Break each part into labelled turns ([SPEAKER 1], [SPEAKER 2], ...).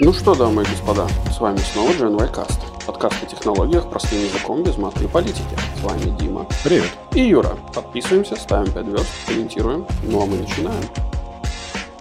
[SPEAKER 1] Ну что, дамы и господа, с вами снова GNY Cast. Подкаст о технологиях простым языком без мата и политики. С вами Дима.
[SPEAKER 2] Привет.
[SPEAKER 1] И Юра. Подписываемся, ставим 5 звезд, комментируем. Ну а мы начинаем.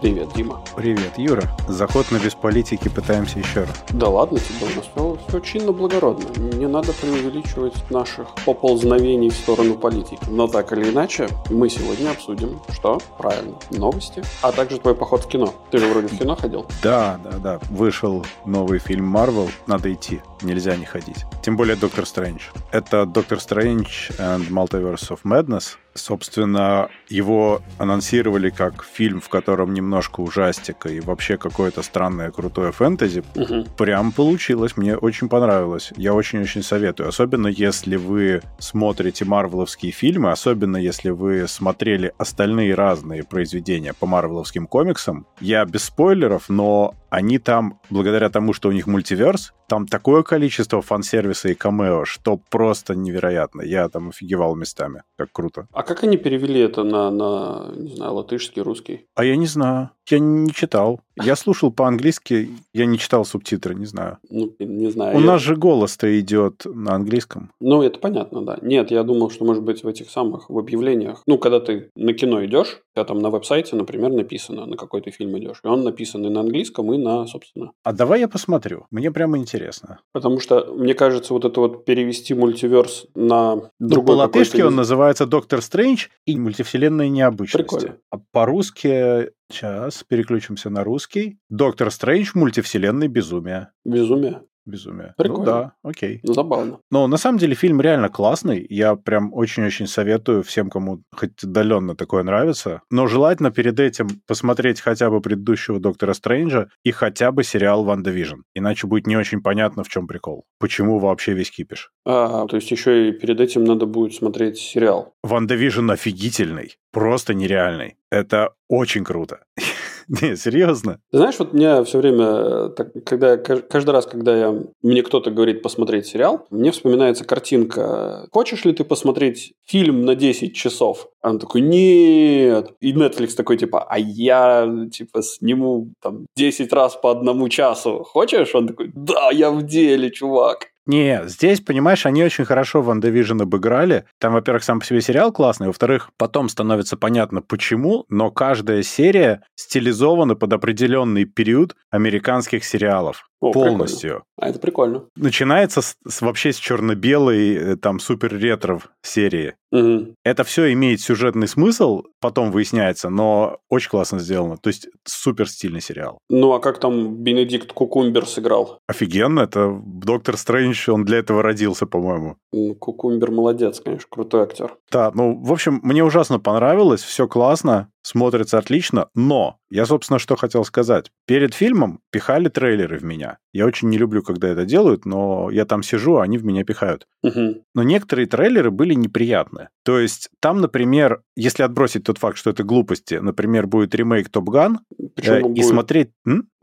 [SPEAKER 1] Привет, Дима.
[SPEAKER 2] Привет, Юра. Заход на без политики пытаемся еще раз.
[SPEAKER 1] Да ладно тебе, у нас все, все чинно благородно. Не надо преувеличивать наших поползновений в сторону политики. Но так или иначе, мы сегодня обсудим, что? Правильно, новости, а также твой поход в кино. Ты же вроде в кино ходил?
[SPEAKER 2] Да, да, да. Вышел новый фильм Marvel, надо идти, нельзя не ходить. Тем более Доктор Стрэндж. Это Доктор Стрэндж and Multiverse of Madness. Собственно, его анонсировали как фильм, в котором немножко ужастика и вообще какое-то странное крутое фэнтези.
[SPEAKER 1] Угу.
[SPEAKER 2] Прям получилось, мне очень понравилось. Я очень-очень советую. Особенно если вы смотрите марвеловские фильмы, особенно если вы смотрели остальные разные произведения по марвеловским комиксам. Я без спойлеров, но они там, благодаря тому, что у них мультиверс, там такое количество фан-сервиса и камео, что просто невероятно. Я там офигевал местами. Как круто.
[SPEAKER 1] А как они перевели это на, на не знаю, латышский, русский?
[SPEAKER 2] А я не знаю. Я не читал. Я слушал по-английски, я не читал субтитры, не знаю.
[SPEAKER 1] Ну, не знаю.
[SPEAKER 2] У
[SPEAKER 1] я-
[SPEAKER 2] нас же голос-то идет на английском.
[SPEAKER 1] Ну, это понятно, да. Нет, я думал, что, может быть, в этих самых, в объявлениях, ну, когда ты на кино идешь, у тебя там на веб-сайте, например, написано, на какой ты фильм идешь. И он написан и на английском, и на, собственно.
[SPEAKER 2] А давай я посмотрю. Мне прямо интересно.
[SPEAKER 1] Потому что, мне кажется, вот это вот перевести мультиверс на
[SPEAKER 2] Ну,
[SPEAKER 1] другой
[SPEAKER 2] по-латышски он называется «Доктор Стрэндж» и «Мультивселенная необычности».
[SPEAKER 1] Прикольно.
[SPEAKER 2] А по-русски... Сейчас переключимся на русский. «Доктор Стрэндж. Мультивселенной безумия».
[SPEAKER 1] Безумие.
[SPEAKER 2] Безумие.
[SPEAKER 1] Прикольно.
[SPEAKER 2] Ну да, окей.
[SPEAKER 1] Ну, забавно.
[SPEAKER 2] Но на самом деле фильм реально классный. Я прям очень-очень советую всем, кому хоть отдаленно такое нравится. Но желательно перед этим посмотреть хотя бы предыдущего Доктора Стрэнджа и хотя бы сериал WandaVision. Иначе будет не очень понятно, в чем прикол. Почему вообще весь кипиш.
[SPEAKER 1] А, то есть еще и перед этим надо будет смотреть сериал.
[SPEAKER 2] WandaVision офигительный. Просто нереальный. Это очень круто. Не, серьезно.
[SPEAKER 1] Знаешь, вот мне все время, э, так, когда кажд- каждый раз, когда я, мне кто-то говорит посмотреть сериал, мне вспоминается картинка. Хочешь ли ты посмотреть фильм на 10 часов? А он такой, нет. И Netflix такой, типа, а я, типа, сниму там 10 раз по одному часу. Хочешь? Он такой, да, я в деле, чувак.
[SPEAKER 2] Не, здесь, понимаешь, они очень хорошо WandaVision обыграли. Там, во-первых, сам по себе сериал классный, во-вторых, потом становится понятно, почему, но каждая серия стилизована под определенный период американских сериалов.
[SPEAKER 1] О,
[SPEAKER 2] полностью.
[SPEAKER 1] А это прикольно.
[SPEAKER 2] Начинается с, с- вообще с черно-белой, э, там, супер-ретро серии.
[SPEAKER 1] Мгм.
[SPEAKER 2] Это все имеет сюжетный смысл, потом выясняется, но очень классно сделано. То есть супер стильный сериал.
[SPEAKER 1] Ну, а как там Бенедикт Кукумбер сыграл?
[SPEAKER 2] Офигенно, это Доктор Стрэндж, он для этого родился, по-моему.
[SPEAKER 1] Ну, Кукумбер молодец, конечно, крутой актер.
[SPEAKER 2] Да, ну, в общем, мне ужасно понравилось, все классно, смотрится отлично, но я, собственно, что хотел сказать. Перед фильмом пихали трейлеры в меня. Я очень не люблю, когда это делают, но я там сижу, а они в меня пихают.
[SPEAKER 1] Мгм.
[SPEAKER 2] Но некоторые трейлеры были неприятны. То есть там, например, если отбросить тот факт, что это глупости, например, будет ремейк Топ Ган,
[SPEAKER 1] он
[SPEAKER 2] и
[SPEAKER 1] будет-
[SPEAKER 2] смотреть...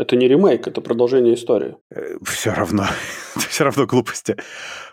[SPEAKER 1] Это не ремейк, это продолжение истории.
[SPEAKER 2] все равно, все равно глупости.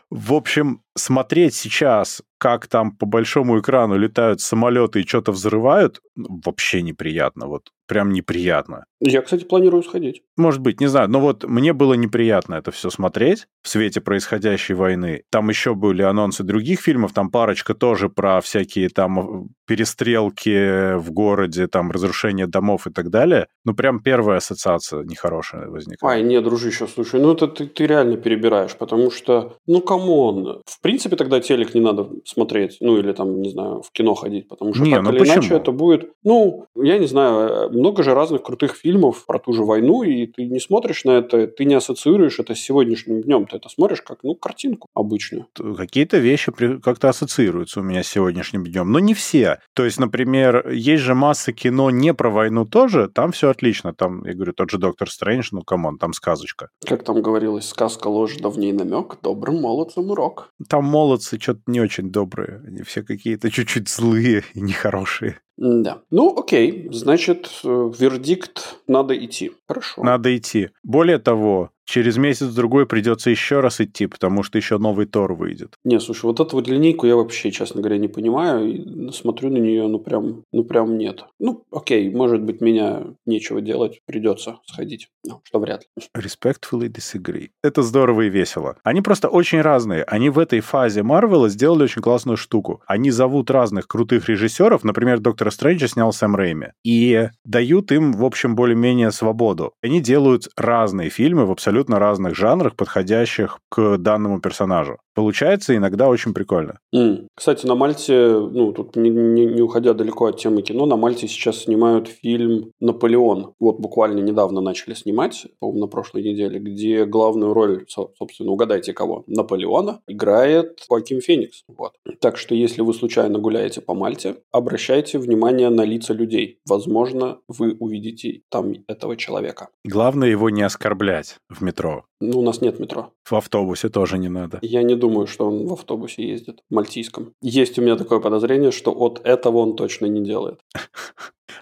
[SPEAKER 2] В общем, смотреть сейчас, как там по большому экрану летают самолеты и что-то взрывают, вообще неприятно. Вот прям неприятно.
[SPEAKER 1] Я, кстати, планирую сходить.
[SPEAKER 2] Может быть, не знаю, но вот мне было неприятно это все смотреть в свете происходящей войны. Там еще были анонсы других фильмов, там парочка тоже про всякие там э, перестрелки в городе, там разрушение домов и так далее. Ну, прям первая ассоциация нехорошая возникает.
[SPEAKER 1] Ай, не, дружище, слушай, ну это ты, ты реально перебираешь, потому что, ну, come on. В принципе, тогда телек не надо смотреть, ну, или там, не знаю, в кино ходить, потому что
[SPEAKER 2] Не,
[SPEAKER 1] так
[SPEAKER 2] ну
[SPEAKER 1] или иначе
[SPEAKER 2] почему?
[SPEAKER 1] это будет, ну, я не знаю, много же разных крутых фильмов про ту же войну, и ты не смотришь на это, ты не ассоциируешь это с сегодняшним днем, ты это смотришь как, ну, картинку обычную.
[SPEAKER 2] какие-то вещи как-то ассоциируются у меня с сегодняшним днем, но не все. То есть, например, есть же масса кино не про войну тоже, там все отлично. Там, я говорю, тот же Доктор Стрэндж, ну, come on, там сказочка.
[SPEAKER 1] Как там говорилось, сказка ложь, да в ней намек, добрым молодцам урок.
[SPEAKER 2] Там молодцы что-то не очень добрые. Они все какие-то чуть-чуть злые и нехорошие.
[SPEAKER 1] Да. Ну, окей. Значит, э, вердикт надо идти. Хорошо.
[SPEAKER 2] Надо идти. Более того, через месяц-другой придется еще раз идти, потому что еще новый Тор выйдет.
[SPEAKER 1] Не, слушай, вот эту вот линейку я вообще, честно говоря, не понимаю. И смотрю на нее, ну прям, ну прям нет. Ну, окей, может быть, меня нечего делать, придется сходить. Ну, что вряд ли.
[SPEAKER 2] Respectfully disagree. Это здорово и весело. Они просто очень разные. Они в этой фазе Марвела сделали очень классную штуку. Они зовут разных крутых режиссеров, например, Доктора Стрэнджа снял Сэм Рэйми, и дают им, в общем, более-менее свободу. Они делают разные фильмы в абсолютно разных жанрах, подходящих к данному персонажу. Получается иногда очень прикольно.
[SPEAKER 1] Mm. Кстати, на Мальте, ну, тут не, не, не уходя далеко от темы кино, на Мальте сейчас снимают фильм «Наполеон». Вот буквально недавно начали снимать, по-моему, на прошлой неделе, где главную роль, собственно, угадайте кого, Наполеона играет Хоаким Феникс. Вот. Так что, если вы случайно гуляете по Мальте, обращайте внимание на лица людей. Возможно, вы увидите там этого человека.
[SPEAKER 2] Главное его не оскорблять в метро.
[SPEAKER 1] Ну, у нас нет метро.
[SPEAKER 2] В автобусе тоже не надо.
[SPEAKER 1] Я не думаю, что он в автобусе ездит, в мальтийском. Есть у меня такое подозрение, что от этого он точно не делает.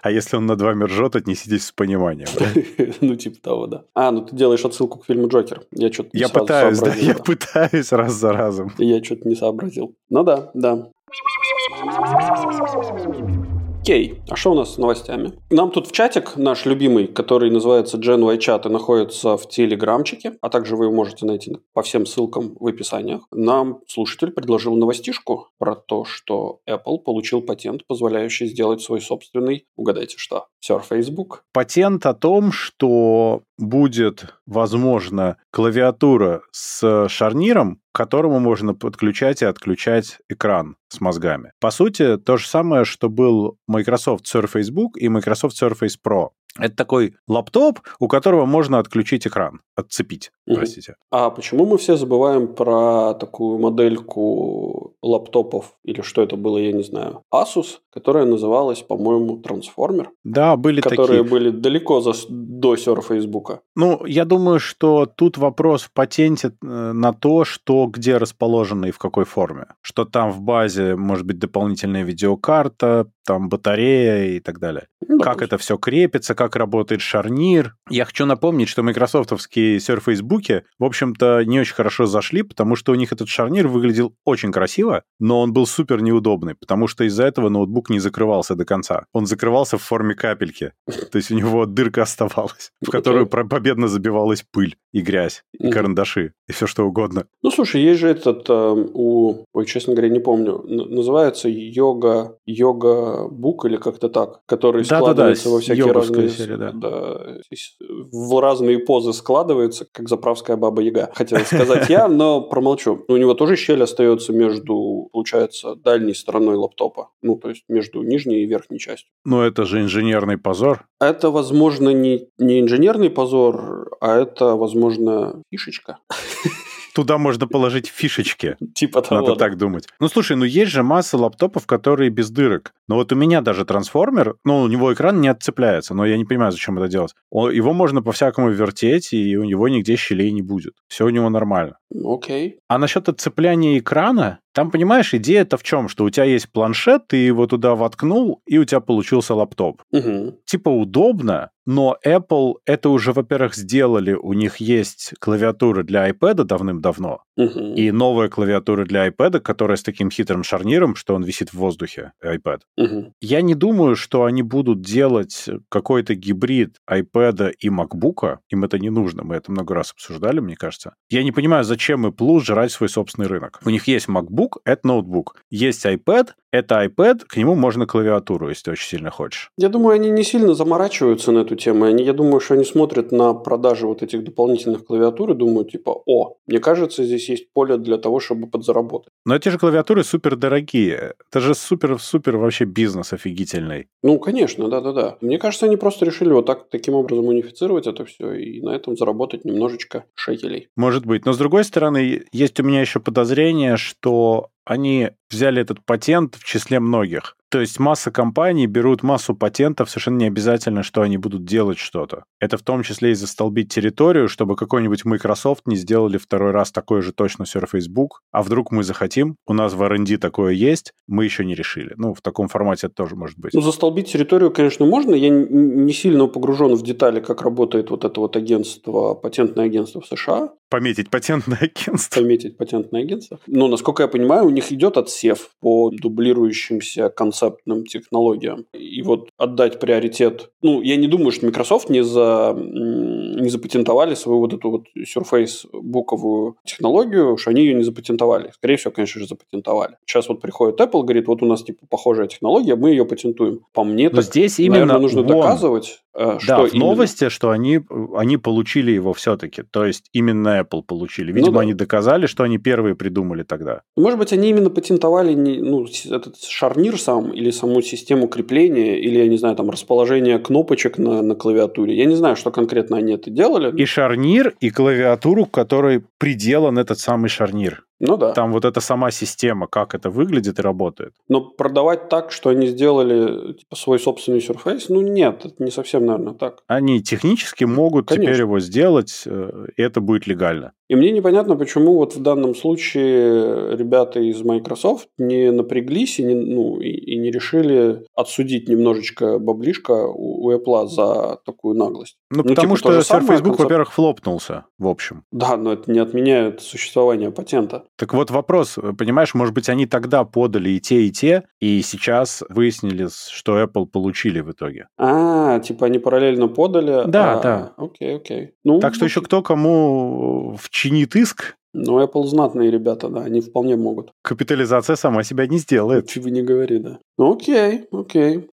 [SPEAKER 2] А если он над вами ржет, отнеситесь с пониманием.
[SPEAKER 1] Ну, типа того, да. А, ну ты делаешь отсылку к фильму Джокер. Я что-то
[SPEAKER 2] Я пытаюсь, да, я пытаюсь раз за разом.
[SPEAKER 1] Я что-то не сообразил. Ну да, да. Окей, а что у нас с новостями? Нам тут в чатик наш любимый, который называется Gen Y Chat и находится в Телеграмчике, а также вы его можете найти по всем ссылкам в описаниях. Нам слушатель предложил новостишку про то, что Apple получил патент, позволяющий сделать свой собственный, угадайте что, Surface Book.
[SPEAKER 2] Патент о том, что будет, возможно, клавиатура с шарниром, к которому можно подключать и отключать экран с мозгами. По сути, то же самое, что был Microsoft Surface Book и Microsoft Surface Pro. Это такой лаптоп, у которого можно отключить экран, отцепить, угу. простите.
[SPEAKER 1] А почему мы все забываем про такую модельку лаптопов, или что это было, я не знаю, Asus, которая называлась, по-моему, Transformer?
[SPEAKER 2] Да, были
[SPEAKER 1] которые
[SPEAKER 2] такие.
[SPEAKER 1] были далеко за, до Surface Book.
[SPEAKER 2] Ну, я думаю, что тут вопрос в патенте э, на то, что где расположено и в какой форме. Что там в базе может быть дополнительная видеокарта, там батарея и так далее. Ну, как это все крепится, как работает шарнир. Я хочу напомнить, что майкрософтовские Surface Book, в общем-то, не очень хорошо зашли, потому что у них этот шарнир выглядел очень красиво, но он был супер неудобный, потому что из-за этого ноутбук не закрывался до конца. Он закрывался в форме капельки. То есть у него дырка оставалась, в которую победно забивалась пыль и грязь, и карандаши, и все что угодно.
[SPEAKER 1] Ну, слушай, есть же этот э, у... Ой, честно говоря, не помню. Называется йога... Йога бук или как-то так, который да, складывается да, да, во всякие разные... Серия, да. Да, в разные позы складывается, как заправская баба Яга, хотел сказать я, но промолчу. У него тоже щель остается между, получается, дальней стороной лаптопа. Ну, то есть между нижней и верхней частью.
[SPEAKER 2] Но это же инженерный позор.
[SPEAKER 1] Это, возможно, не, не инженерный позор, а это, возможно, фишечка.
[SPEAKER 2] Туда можно положить фишечки.
[SPEAKER 1] Типа того.
[SPEAKER 2] Надо так думать. Ну, слушай, ну есть же масса лаптопов, которые без дырок. Но вот у меня даже трансформер, ну, у него экран не отцепляется, но я не понимаю, зачем это делать. Его можно по-всякому вертеть, и у него нигде щелей не будет. Все у него нормально.
[SPEAKER 1] Окей. Okay.
[SPEAKER 2] А насчет отцепления экрана, там, понимаешь, идея-то в чем? Что у тебя есть планшет, ты его туда воткнул, и у тебя получился лаптоп.
[SPEAKER 1] Угу.
[SPEAKER 2] Типа удобно, но Apple это уже, во-первых, сделали. У них есть клавиатура для iPad давным-давно.
[SPEAKER 1] Угу.
[SPEAKER 2] И новая клавиатура для iPad, которая с таким хитрым шарниром, что он висит в воздухе, iPad.
[SPEAKER 1] Угу.
[SPEAKER 2] Я не думаю, что они будут делать какой-то гибрид iPad и MacBook. Им это не нужно. Мы это много раз обсуждали, мне кажется. Я не понимаю, зачем Apple жрать свой собственный рынок. У них есть MacBook, это ноутбук. Есть iPad, это iPad, к нему можно клавиатуру, если ты очень сильно хочешь.
[SPEAKER 1] Я думаю, они не сильно заморачиваются на эту тему. Они, я думаю, что они смотрят на продажи вот этих дополнительных клавиатур и думают, типа, о, мне кажется, здесь есть поле для того, чтобы подзаработать.
[SPEAKER 2] Но эти же клавиатуры супер дорогие. Это же супер-супер вообще бизнес офигительный.
[SPEAKER 1] Ну, конечно, да-да-да. Мне кажется, они просто решили вот так, таким образом унифицировать это все и на этом заработать немножечко шекелей.
[SPEAKER 2] Может быть. Но, с другой стороны, есть у меня еще подозрение, что они взяли этот патент в числе многих. То есть масса компаний берут массу патентов, совершенно не обязательно, что они будут делать что-то. Это в том числе и застолбить территорию, чтобы какой-нибудь Microsoft не сделали второй раз такой же точно Surface Book, а вдруг мы захотим, у нас в R&D такое есть, мы еще не решили. Ну, в таком формате это тоже может быть.
[SPEAKER 1] Ну, застолбить территорию, конечно, можно. Я не сильно погружен в детали, как работает вот это вот агентство, патентное агентство в США.
[SPEAKER 2] Пометить патентное агентство.
[SPEAKER 1] Пометить патентное агентство. Но, насколько я понимаю, у них идет отсев по дублирующимся концептным технологиям. И вот отдать приоритет... Ну, я не думаю, что Microsoft не, за, не запатентовали свою вот эту вот Surface буковую технологию, что они ее не запатентовали. Скорее всего, конечно же, запатентовали. Сейчас вот приходит Apple, говорит, вот у нас типа похожая технология, мы ее патентуем. По мне,
[SPEAKER 2] Но так, здесь именно наверное,
[SPEAKER 1] нужно
[SPEAKER 2] вон.
[SPEAKER 1] доказывать,
[SPEAKER 2] э, что Да, в именно. новости, что они, они получили его все-таки. То есть именно Apple получили. Видимо, ну, да. они доказали, что они первые придумали тогда.
[SPEAKER 1] Может быть, они именно патентовали не, ну, этот шарнир сам, или саму систему крепления, или, я не знаю, там, расположение кнопочек на, на клавиатуре. Я не знаю, что конкретно они это делали.
[SPEAKER 2] И шарнир, и клавиатуру, к которой приделан этот самый шарнир.
[SPEAKER 1] Ну да.
[SPEAKER 2] Там вот эта сама система, как это выглядит и работает.
[SPEAKER 1] Но продавать так, что они сделали типа, свой собственный Surface, ну нет, это не совсем, наверное, так.
[SPEAKER 2] Они технически могут Конечно. теперь его сделать, э, и это будет легально.
[SPEAKER 1] И мне непонятно, почему вот в данном случае ребята из Microsoft не напряглись и не, ну, и, и не решили отсудить немножечко баблишка у, у Apple за такую наглость.
[SPEAKER 2] Ну, ну потому типа, что Surface Book, во-первых, флопнулся, в общем.
[SPEAKER 1] Да, но это не отменяет существование патента.
[SPEAKER 2] Так вот вопрос, понимаешь, может быть, они тогда подали и те, и те, и сейчас выяснили, что Apple получили в итоге.
[SPEAKER 1] А, типа они параллельно подали?
[SPEAKER 2] Да,
[SPEAKER 1] а,
[SPEAKER 2] да.
[SPEAKER 1] Окей, окей.
[SPEAKER 2] Ну, так что еще кто кому вчинит иск,
[SPEAKER 1] ну, Apple знатные ребята, да, они вполне могут.
[SPEAKER 2] Капитализация сама себя не сделает.
[SPEAKER 1] Чего не говори, да. Ну, окей, окей.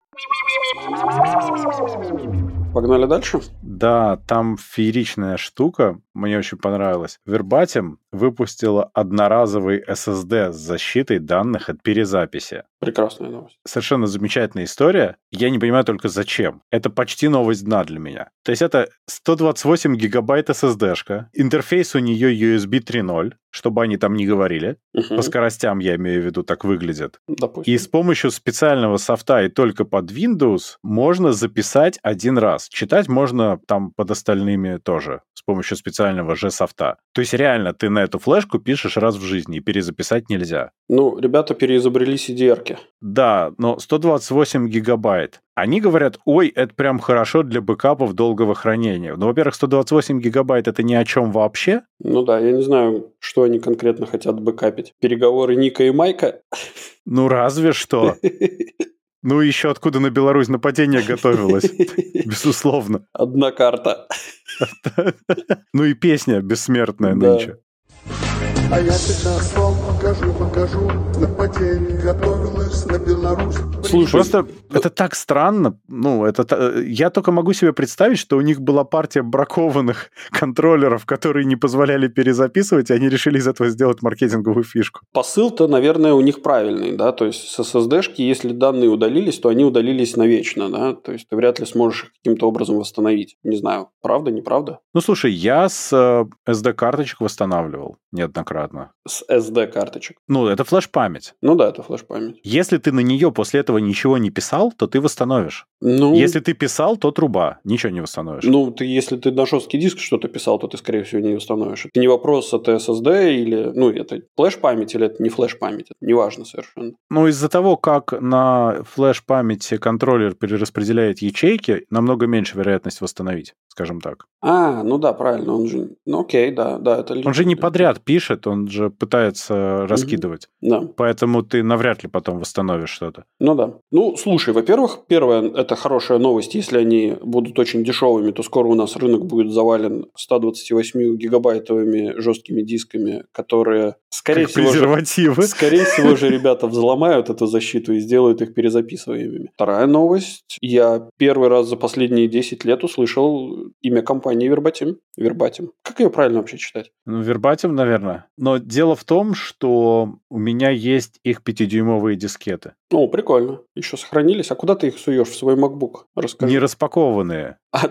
[SPEAKER 1] Погнали дальше?
[SPEAKER 2] Да, там фееричная штука, мне очень понравилось. Verbatim выпустила одноразовый SSD с защитой данных от перезаписи.
[SPEAKER 1] Прекрасная новость.
[SPEAKER 2] Совершенно замечательная история. Я не понимаю только зачем. Это почти новость дна для меня. То есть это 128 гигабайт SSD-шка, интерфейс у нее USB 3.0, чтобы они там не говорили. Угу. По скоростям, я имею в виду, так выглядят.
[SPEAKER 1] Допустим.
[SPEAKER 2] И с помощью специального софта и только под Windows можно записать один раз. Читать можно там под остальными тоже с помощью специального же софта. То есть реально ты на эту флешку пишешь раз в жизни, и перезаписать нельзя.
[SPEAKER 1] Ну, ребята переизобрели CDR. -ки.
[SPEAKER 2] Да, но 128 гигабайт. Они говорят, ой, это прям хорошо для бэкапов долгого хранения. Ну, во-первых, 128 гигабайт это ни о чем вообще.
[SPEAKER 1] Ну да, я не знаю, что они конкретно хотят бэкапить. Переговоры Ника и Майка?
[SPEAKER 2] Ну, разве что. Ну, еще откуда на Беларусь нападение готовилось, безусловно.
[SPEAKER 1] Одна карта.
[SPEAKER 2] Ну и песня бессмертная нынче. А я сейчас вам покажу, на Беларусь. Слушай, просто это так странно. Ну, это я только могу себе представить, что у них была партия бракованных контроллеров, которые не позволяли перезаписывать, и они решили из этого сделать маркетинговую фишку.
[SPEAKER 1] Посыл-то, наверное, у них правильный, да, то есть с SSD-шки, если данные удалились, то они удалились навечно, да, то есть ты вряд ли сможешь их каким-то образом восстановить. Не знаю, правда, неправда?
[SPEAKER 2] Ну, слушай, я с SD-карточек э, восстанавливал неоднократно.
[SPEAKER 1] С SD-карточек?
[SPEAKER 2] Ну, это флеш-память.
[SPEAKER 1] Ну да, это флеш-память.
[SPEAKER 2] Если ты на нее после этого ничего не писал, то ты восстановишь.
[SPEAKER 1] Ну...
[SPEAKER 2] Если ты писал, то труба. Ничего не восстановишь.
[SPEAKER 1] Ну, ты, если ты на жесткий диск что-то писал, то ты, скорее всего, не восстановишь. Это не вопрос, это SSD или... Ну, это флеш-память или это не флеш-память. Это неважно совершенно.
[SPEAKER 2] Ну, из-за того, как на флеш-памяти контроллер перераспределяет ячейки, намного меньше вероятность восстановить, скажем так.
[SPEAKER 1] А, ну да, правильно. Он же... Ну, окей, да, да. Это...
[SPEAKER 2] Он же не подряд пишет, он же пытается раскидывать.
[SPEAKER 1] Да.
[SPEAKER 2] Поэтому ты навряд ли потом восстановишь что-то.
[SPEAKER 1] Ну да. Ну, слушай, во-первых, первое, это хорошая новость. Если они будут очень дешевыми, то скоро у нас рынок будет завален 128 гигабайтовыми жесткими дисками, которые, скорее
[SPEAKER 2] как
[SPEAKER 1] всего,
[SPEAKER 2] презервативы.
[SPEAKER 1] Же, скорее всего же ребята взломают эту защиту и сделают их перезаписываемыми. Вторая новость. Я первый раз за последние 10 лет услышал имя компании Verbatim. Verbatim. Как ее правильно вообще читать?
[SPEAKER 2] Ну, Verbatim, наверное. Но дело в том, что у меня есть их 5-дюймовые дискеты.
[SPEAKER 1] О, прикольно. Еще сохранились. А куда ты их суешь? В свой MacBook?
[SPEAKER 2] Расскажи. Не распакованные. А,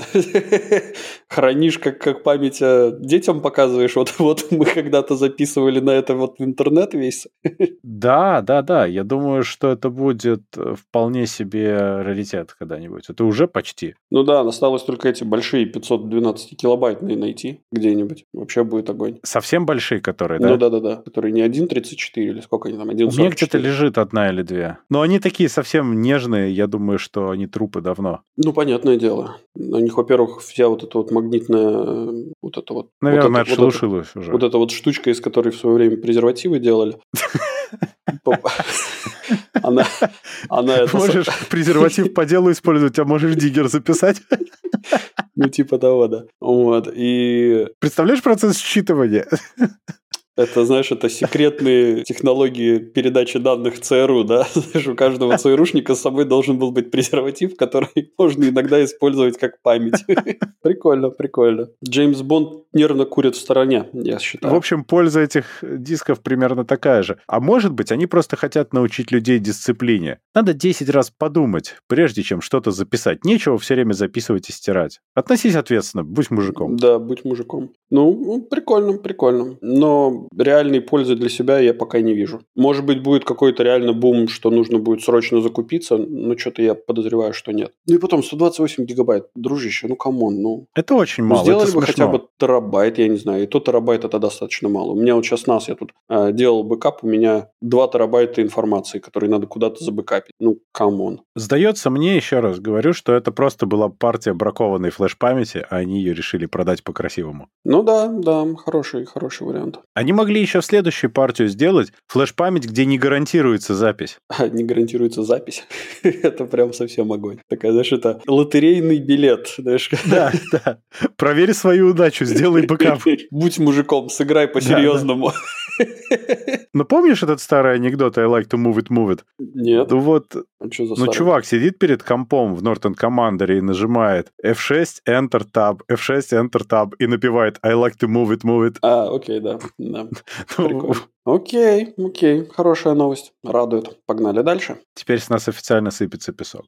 [SPEAKER 1] хранишь как, как память а детям показываешь. Вот, вот мы когда-то записывали на этом это вот в интернет весь.
[SPEAKER 2] Да, да, да. Я думаю, что это будет э, вполне себе раритет когда-нибудь. Это уже почти.
[SPEAKER 1] Ну да, осталось только эти большие 512 килобайтные найти где-нибудь. Вообще будет огонь.
[SPEAKER 2] Совсем большие, которые, да?
[SPEAKER 1] Ну да-да-да. Которые не 1.34 или сколько они там, 1.44.
[SPEAKER 2] У меня где-то лежит одна или две. Но они такие совсем нежные. Я думаю, что они трупы давно.
[SPEAKER 1] Ну, понятное дело. На них, во-первых, вся вот эта вот магнитная... Вот это вот...
[SPEAKER 2] Наверное,
[SPEAKER 1] вот это,
[SPEAKER 2] отшелушилась
[SPEAKER 1] вот
[SPEAKER 2] уже.
[SPEAKER 1] Вот эта вот штучка, из которой в свое время презервативы делали. Она, она это...
[SPEAKER 2] Можешь презерватив по делу использовать, а можешь диггер записать.
[SPEAKER 1] Ну, типа того, да. Вот, и...
[SPEAKER 2] Представляешь процесс считывания?
[SPEAKER 1] Это, знаешь, это секретные технологии передачи данных ЦРУ, да? Знаешь, у каждого ЦРУшника с собой должен был быть презерватив, который можно иногда использовать как память. Прикольно, прикольно. Джеймс Бонд нервно курит в стороне, я считаю.
[SPEAKER 2] В общем, польза этих дисков примерно такая же. А может быть, они просто хотят научить людей дисциплине. Надо 10 раз подумать, прежде чем что-то записать. Нечего все время записывать и стирать. Относись ответственно, будь мужиком.
[SPEAKER 1] Да, будь мужиком. Ну, прикольно, прикольно. Но реальной пользы для себя я пока не вижу. Может быть, будет какой-то реально бум, что нужно будет срочно закупиться, но что-то я подозреваю, что нет. Ну и потом 128 гигабайт, дружище, ну come on, ну.
[SPEAKER 2] Это очень мало,
[SPEAKER 1] Сделали
[SPEAKER 2] это
[SPEAKER 1] бы
[SPEAKER 2] смешно.
[SPEAKER 1] хотя бы терабайт, я не знаю, и то терабайт это достаточно мало. У меня вот сейчас NAS, я тут э, делал бэкап, у меня 2 терабайта информации, которые надо куда-то забэкапить. Ну, come on.
[SPEAKER 2] Сдается мне, еще раз говорю, что это просто была партия бракованной флеш-памяти, а они ее решили продать по-красивому.
[SPEAKER 1] Ну да, да, хороший, хороший вариант.
[SPEAKER 2] Они могли еще в следующую партию сделать флеш-память, где не гарантируется запись.
[SPEAKER 1] А, не гарантируется запись. это прям совсем огонь. Такая, знаешь, это лотерейный билет, знаешь.
[SPEAKER 2] Да, да. Проверь свою удачу, сделай бэкап.
[SPEAKER 1] Будь мужиком, сыграй по-серьезному.
[SPEAKER 2] Ну, помнишь этот старый анекдот «I like to move it, move it»?
[SPEAKER 1] Нет.
[SPEAKER 2] Ну вот,
[SPEAKER 1] А
[SPEAKER 2] ну, чувак сидит перед компом в Norton Commander и нажимает F6, Enter, Tab, F6, Enter, Tab и напевает I like to move it, move it.
[SPEAKER 1] А, окей, да. Да. Окей, окей. Хорошая новость. Радует. Погнали дальше.
[SPEAKER 2] теперь с нас официально сыпется песок.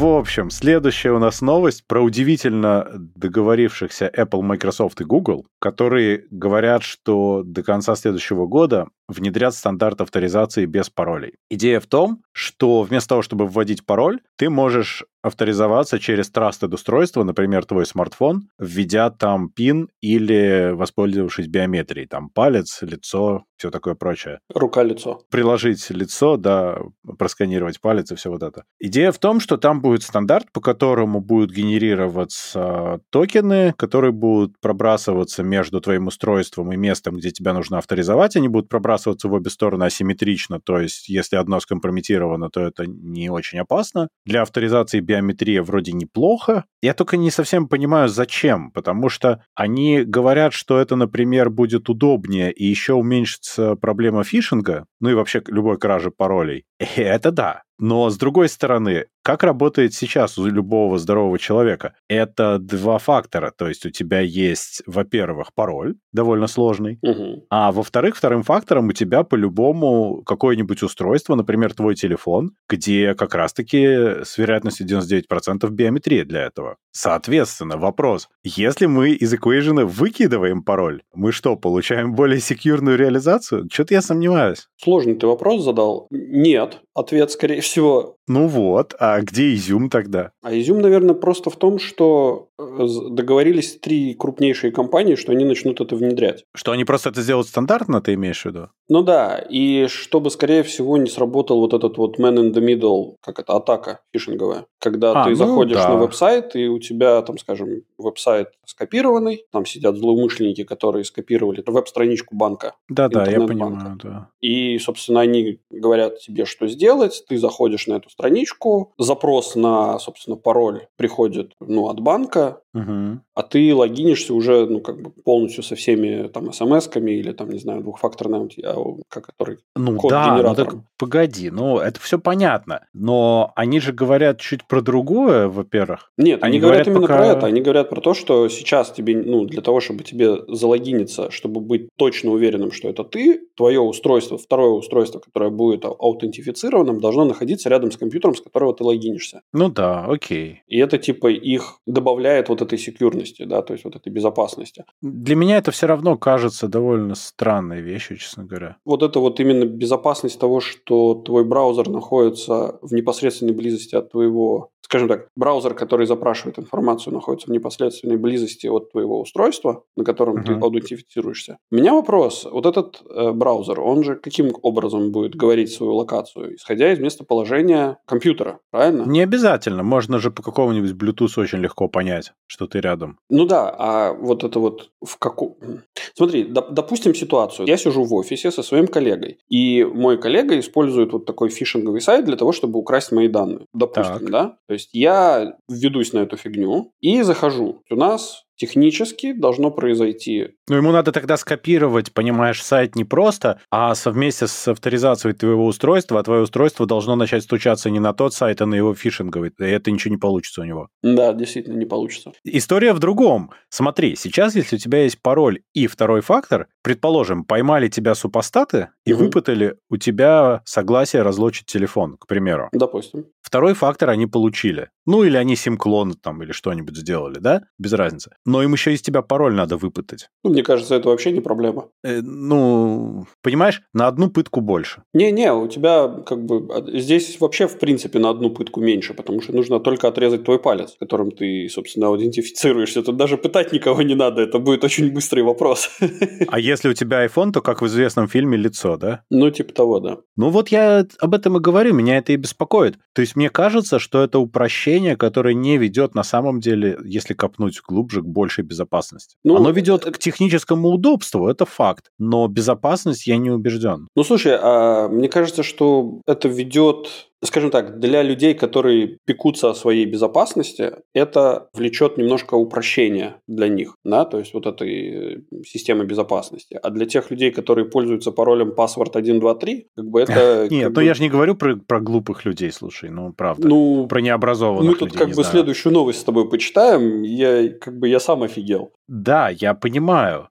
[SPEAKER 2] В общем, следующая у нас новость про удивительно договорившихся Apple, Microsoft и Google, которые говорят, что до конца следующего года внедрят стандарт авторизации без паролей. Идея в том, что вместо того, чтобы вводить пароль, ты можешь авторизоваться через trusted устройство, например, твой смартфон, введя там PIN или воспользовавшись биометрией, там палец, лицо, все такое прочее
[SPEAKER 1] Рука-лицо.
[SPEAKER 2] приложить лицо, да, просканировать палец и все вот это. Идея в том, что там будет стандарт, по которому будут генерироваться токены, которые будут пробрасываться между твоим устройством и местом, где тебя нужно авторизовать. Они будут пробрасываться в обе стороны асимметрично, то есть если одно скомпрометировано, то это не очень опасно. Для авторизации биометрия вроде неплохо. Я только не совсем понимаю, зачем, потому что они говорят, что это, например, будет удобнее и еще уменьшится проблема фишинга, ну и вообще любой кражи паролей. Это да. Но с другой стороны, как работает сейчас у любого здорового человека? Это два фактора. То есть у тебя есть, во-первых, пароль довольно сложный,
[SPEAKER 1] Мгм.
[SPEAKER 2] а во-вторых, вторым фактором у тебя по-любому какое-нибудь устройство, например, твой телефон, где как раз-таки с вероятностью 99% биометрия для этого. Соответственно, вопрос. Если мы из equation выкидываем пароль, мы что, получаем более секьюрную реализацию? Что-то я сомневаюсь.
[SPEAKER 1] Сложный ты вопрос задал. Нет. Ответ, скорее всего,
[SPEAKER 2] Ну вот, а где изюм тогда?
[SPEAKER 1] А изюм, наверное, просто в том, что э, договорились три крупнейшие компании, что они начнут это внедрять.
[SPEAKER 2] Что они просто это сделают стандартно, ты имеешь в виду?
[SPEAKER 1] Ну да, и чтобы, скорее всего, не сработал вот этот вот man in the middle, как это, атака фишинговая. Когда
[SPEAKER 2] А,
[SPEAKER 1] ты
[SPEAKER 2] ну
[SPEAKER 1] заходишь
[SPEAKER 2] да.
[SPEAKER 1] на веб-сайт, и у тебя, там, скажем, веб-сайт скопированный, там сидят злоумышленники, которые скопировали веб-страничку банка.
[SPEAKER 2] Да-да, я понимаю, да.
[SPEAKER 1] И, собственно, они говорят тебе, что сделать. Ты заходишь на эту страничку, запрос на, собственно, пароль приходит ну, от банка,
[SPEAKER 2] Мгм.
[SPEAKER 1] а ты логинишься уже, ну, как бы полностью со всеми там смс-ками или там, не знаю, двухфакторным, как который...
[SPEAKER 2] Ну да, ну так погоди, ну это все понятно. Но они же говорят чуть про другое, во-первых.
[SPEAKER 1] Нет, они,
[SPEAKER 2] Они
[SPEAKER 1] говорят,
[SPEAKER 2] говорят
[SPEAKER 1] именно
[SPEAKER 2] пока-
[SPEAKER 1] про это. Они говорят про то, что сейчас тебе, ну, для того, чтобы тебе залогиниться, чтобы быть точно уверенным, что это ты, твое устройство, второе устройство, которое будет ау- аутентифицированным, должно находиться рядом с компьютером, с которого ты логинишься.
[SPEAKER 2] Ну да, окей.
[SPEAKER 1] И это типа их добавляет вот вот этой секьюрности, да, то есть вот этой безопасности.
[SPEAKER 2] Для меня это все равно кажется довольно странной вещью, честно говоря.
[SPEAKER 1] Вот это вот именно безопасность того, что твой браузер находится в непосредственной близости от твоего скажем так, браузер, который запрашивает информацию, находится в непосредственной близости от твоего устройства, на котором uh-huh. ты аутентифицируешься. У меня вопрос. Вот этот э, браузер, он же каким образом будет говорить свою локацию? Исходя из местоположения компьютера, правильно?
[SPEAKER 2] Не обязательно. Можно же по какому-нибудь Bluetooth очень легко понять, что ты рядом.
[SPEAKER 1] Ну да, а вот это вот в каком... Смотри, доп- допустим ситуацию. Я сижу в офисе со своим коллегой, и мой коллега использует вот такой фишинговый сайт для того, чтобы украсть мои данные. Допустим, так. да? То есть я введусь на эту фигню и захожу. У нас технически должно произойти.
[SPEAKER 2] Ну, ему надо тогда скопировать, понимаешь, сайт не просто, а совместе с авторизацией твоего устройства, а твое устройство должно начать стучаться не на тот сайт, а на его фишинговый. И это ничего не получится у него.
[SPEAKER 1] Да, действительно не получится.
[SPEAKER 2] История в другом. Смотри, сейчас, если у тебя есть пароль и второй фактор, предположим, поймали тебя супостаты и угу. выпытали у тебя согласие разлочить телефон, к примеру.
[SPEAKER 1] Допустим.
[SPEAKER 2] Второй фактор они получили. Ну, или они сим-клон там или что-нибудь сделали, да? Без разницы но им еще из тебя пароль надо выпытать.
[SPEAKER 1] Ну, мне кажется, это вообще не проблема.
[SPEAKER 2] Э, ну, понимаешь, на одну пытку больше.
[SPEAKER 1] Не-не, у тебя как бы а, здесь вообще в принципе на одну пытку меньше, потому что нужно только отрезать твой палец, которым ты, собственно, идентифицируешься. Тут даже пытать никого не надо, это будет очень быстрый вопрос.
[SPEAKER 2] А если у тебя iPhone, то, как в известном фильме, лицо, да?
[SPEAKER 1] Ну, типа того, да.
[SPEAKER 2] Ну, вот я об этом и говорю, меня это и беспокоит. То есть мне кажется, что это упрощение, которое не ведет на самом деле, если копнуть глубже, к большей безопасности. Ну, Оно ведет к техническому удобству, это факт, но безопасность я не убежден.
[SPEAKER 1] Ну, слушай, а мне кажется, что это ведет скажем так, для людей, которые пекутся о своей безопасности, это влечет немножко упрощения для них, да, то есть вот этой э, системы безопасности. А для тех людей, которые пользуются паролем password 123, как бы это...
[SPEAKER 2] Нет,
[SPEAKER 1] ну
[SPEAKER 2] бы... я же не говорю про, глупых людей, слушай, ну правда. Ну, про необразованных
[SPEAKER 1] Мы тут как бы следующую новость с тобой почитаем, я как бы я сам офигел.
[SPEAKER 2] Да, я понимаю.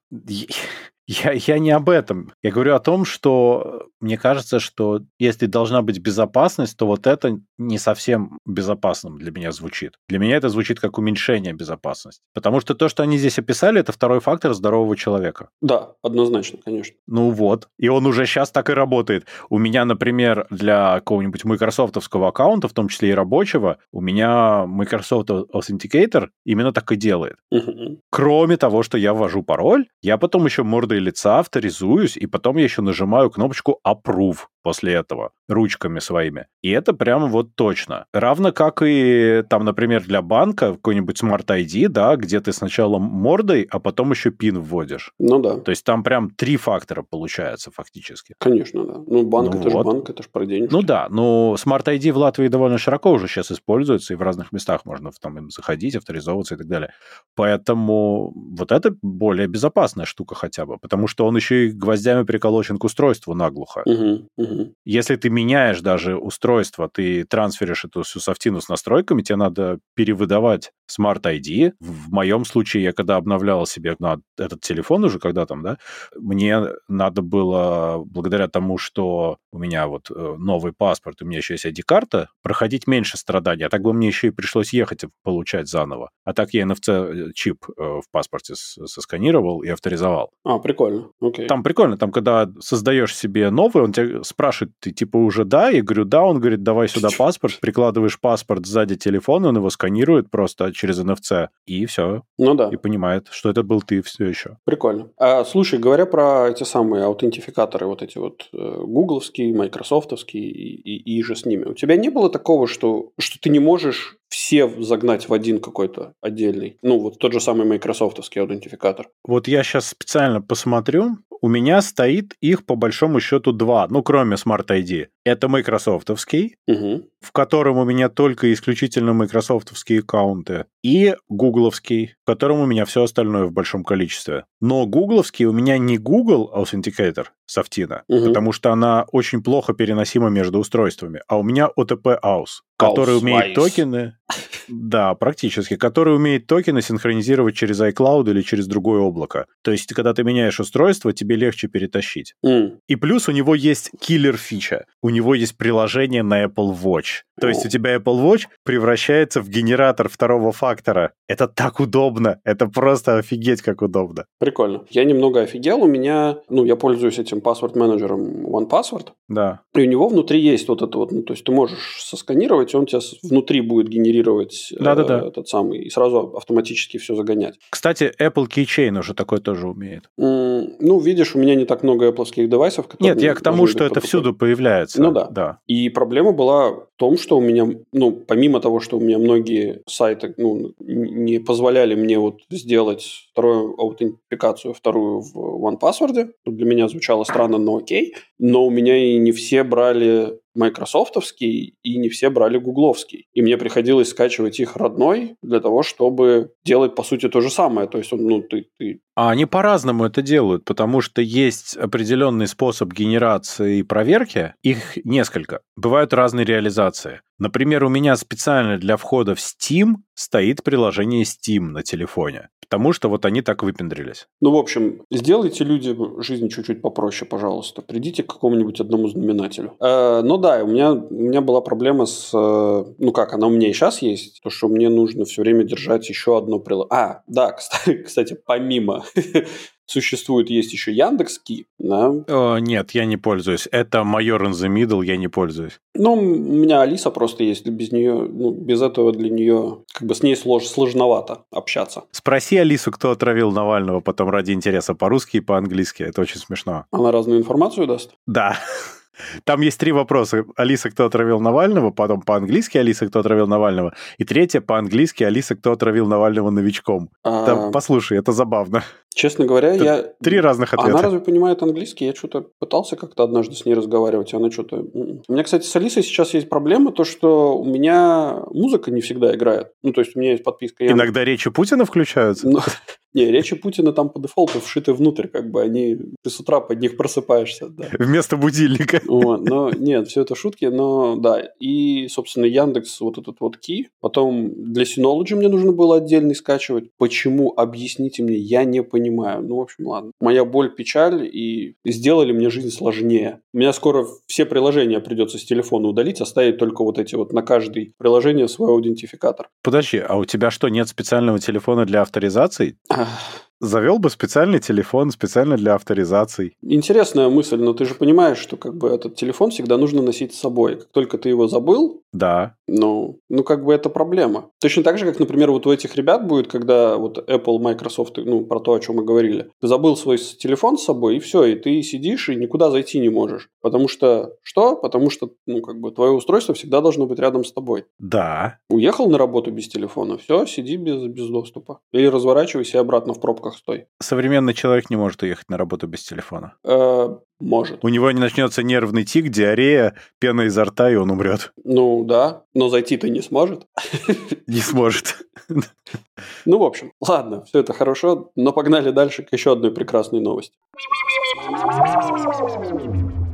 [SPEAKER 2] Я, я не об этом. Я говорю о том, что мне кажется, что если должна быть безопасность, то вот это не совсем безопасным для меня звучит. Для меня это звучит как уменьшение безопасности. Потому что то, что они здесь описали, это второй фактор здорового человека.
[SPEAKER 1] Да, однозначно, конечно.
[SPEAKER 2] Ну вот. И он уже сейчас так и работает. У меня, например, для какого-нибудь майкрософтовского аккаунта, в том числе и рабочего, у меня Microsoft Authenticator именно так и делает. Угу. Кроме того, что я ввожу пароль, я потом еще мордой лица авторизуюсь, и потом я еще нажимаю кнопочку Approve после этого ручками своими. И это прямо вот точно. Равно как и там, например, для банка какой-нибудь Smart ID, да, где ты сначала мордой, а потом еще пин вводишь.
[SPEAKER 1] Ну да.
[SPEAKER 2] То есть там прям три фактора получается фактически.
[SPEAKER 1] Конечно, да. Ну банк ну, это вот. же банк, это же про денежки.
[SPEAKER 2] Ну да, но Smart ID в Латвии довольно широко уже сейчас используется, и в разных местах можно там им заходить, авторизовываться и так далее. Поэтому вот это более безопасная штука хотя бы, потому что он еще и гвоздями приколочен к устройству наглухо.
[SPEAKER 1] Угу, угу.
[SPEAKER 2] Если ты меняешь даже устройство, ты трансферишь эту всю софтину с настройками, тебе надо перевыдавать Smart ID. В моем случае, я когда обновлял себе на этот телефон уже, когда там, да, мне надо было, благодаря тому, что у меня вот э, новый паспорт, у меня еще есть ID-карта, проходить меньше страданий. А так бы мне еще и пришлось ехать получать заново. А так я NFC-чип э, в паспорте сосканировал и авторизовал.
[SPEAKER 1] А, прикольно. Окей.
[SPEAKER 2] Там прикольно. Там, когда создаешь себе новый, он тебя спрашивает, ты типа уже да? Я говорю, да. Он говорит, давай сюда паспорт. Прикладываешь паспорт сзади телефона, он его сканирует просто через NFC, и все.
[SPEAKER 1] Ну да.
[SPEAKER 2] И понимает, что это был ты все еще.
[SPEAKER 1] Прикольно. А, слушай, говоря про эти самые аутентификаторы, вот эти вот э, гугловские, майкрософтовские и, и, и же с ними, у тебя не было такого, что, что ты не можешь все загнать в один какой-то отдельный. Ну, вот тот же самый майкрософтовский аутентификатор.
[SPEAKER 2] Вот я сейчас специально посмотрю. У меня стоит их по большому счету два, ну, кроме Smart ID. Это майкрософтовский,
[SPEAKER 1] угу.
[SPEAKER 2] В котором у меня только исключительно майкрософтовские аккаунты, и гугловский, в котором у меня все остальное в большом количестве. Но гугловский у меня не Google Authenticator софтина, угу. потому что она очень плохо переносима между устройствами, а у меня OTP AUS, который умеет токены Да, практически. Который умеет токены синхронизировать через iCloud или через другое облако. То есть, когда ты меняешь устройство, тебе легче перетащить.
[SPEAKER 1] М.
[SPEAKER 2] И плюс у него есть киллер-фича. У него есть приложение на Apple Watch. То есть у тебя Apple Watch превращается в генератор второго фактора. Это так удобно. Это просто офигеть как удобно.
[SPEAKER 1] Прикольно. Я немного офигел. У меня, ну, я пользуюсь этим паспорт-менеджером OnePassword.
[SPEAKER 2] Да.
[SPEAKER 1] И у него внутри есть вот это вот, ну, то есть ты можешь сосканировать, и он тебя внутри будет генерировать э,
[SPEAKER 2] Да-да-да.
[SPEAKER 1] этот самый, и сразу автоматически все загонять.
[SPEAKER 2] Кстати, Apple Keychain уже такой тоже умеет.
[SPEAKER 1] М, Ну, видишь, у меня не так много Apple девайсов, которые...
[SPEAKER 2] Нет, я к тому, что это всюду появляется.
[SPEAKER 1] Ну да.
[SPEAKER 2] Да.
[SPEAKER 1] И проблема была том, что у меня, ну, помимо того, что у меня многие сайты, ну, не позволяли мне вот сделать вторую аутентификацию, вторую в OnePassword, для меня звучало странно, но окей, но у меня и не все брали майкрософтовский, и не все брали гугловский. И мне приходилось скачивать их родной для того, чтобы делать, по сути, то же самое. То есть, ну, ты, ты
[SPEAKER 2] А они по-разному это делают, потому что есть определенный способ генерации и проверки. Их несколько. Бывают разные реализации. Например, у меня специально для входа в Steam стоит приложение Steam на телефоне. Потому что вот они так выпендрились.
[SPEAKER 1] Ну, в общем, сделайте людям жизнь чуть-чуть попроще, пожалуйста. Придите к какому-нибудь одному знаменателю. Э, ну да, у меня, у меня была проблема с... э, ну как, она у меня и сейчас есть. То, что мне нужно все время держать еще одно приложение. А, да, кстати, кстати помимо существует, есть еще Яндекс.Ки. Да.
[SPEAKER 2] О, нет, я не пользуюсь. Это майор in the middle, я не пользуюсь.
[SPEAKER 1] Ну, у меня Алиса просто есть. Без нее, ну, без этого для нее, как бы с ней слож, сложновато общаться.
[SPEAKER 2] Спроси Алису, кто отравил Навального потом ради интереса по-русски и по-английски. Это очень смешно.
[SPEAKER 1] Она разную информацию даст.
[SPEAKER 2] Да. Там есть три вопроса. Алиса, кто отравил Навального, потом по-английски Алиса, кто отравил Навального, и третье по-английски Алиса, кто отравил Навального новичком.
[SPEAKER 1] А,
[SPEAKER 2] Да, послушай, это забавно.
[SPEAKER 1] Честно говоря,
[SPEAKER 2] Это
[SPEAKER 1] я...
[SPEAKER 2] Три разных ответа.
[SPEAKER 1] Она разве понимает английский? Я что-то пытался как-то однажды с ней разговаривать, и она что-то... У меня, кстати, с Алисой сейчас есть проблема, то, что у меня музыка не всегда играет. Ну, то есть у меня есть подписка Яндекс.
[SPEAKER 2] Иногда речи Путина включаются?
[SPEAKER 1] Ну, не, речи Путина там по дефолту вшиты внутрь, как бы они... Ты с утра под них просыпаешься, да.
[SPEAKER 2] Вместо будильника.
[SPEAKER 1] Вот, но нет, все это шутки, но да. И, собственно, Яндекс, вот этот вот ки. Потом для Synology мне нужно было отдельный скачивать. Почему? Объясните мне, я не понимаю. Ну, в общем, ладно. Моя боль, печаль, и сделали мне жизнь сложнее. У меня скоро все приложения придется с телефона удалить, оставить только вот эти вот на каждое приложение свой аутентификатор.
[SPEAKER 2] Подожди, а у тебя что, нет специального телефона для авторизаций?
[SPEAKER 1] Ах,
[SPEAKER 2] Завел бы специальный телефон специально для авторизаций.
[SPEAKER 1] Интересная мысль, но ты же понимаешь, что как бы этот телефон всегда нужно носить с собой. Как только ты его забыл,
[SPEAKER 2] Да.
[SPEAKER 1] Ну, ну, как бы это проблема. Точно так же, как, например, вот у этих ребят будет, когда вот Apple, Microsoft, ну, про то, о чем мы говорили. Ты забыл свой телефон с собой, и все, и ты сидишь и никуда зайти не можешь. Потому что... Что? Потому что, ну, как бы твое устройство всегда должно быть рядом с тобой.
[SPEAKER 2] Да.
[SPEAKER 1] Уехал на работу без телефона, все, сиди без, без доступа. Или разворачивайся и обратно в пробках стой.
[SPEAKER 2] Современный человек не может уехать на работу без телефона.
[SPEAKER 1] Э, может.
[SPEAKER 2] У него не начнется нервный тик, диарея, пена изо рта, и он умрет.
[SPEAKER 1] Ну, да, но зайти-то не сможет.
[SPEAKER 2] Не сможет.
[SPEAKER 1] Ну, в общем, ладно, все это хорошо, но погнали дальше к еще одной прекрасной новости.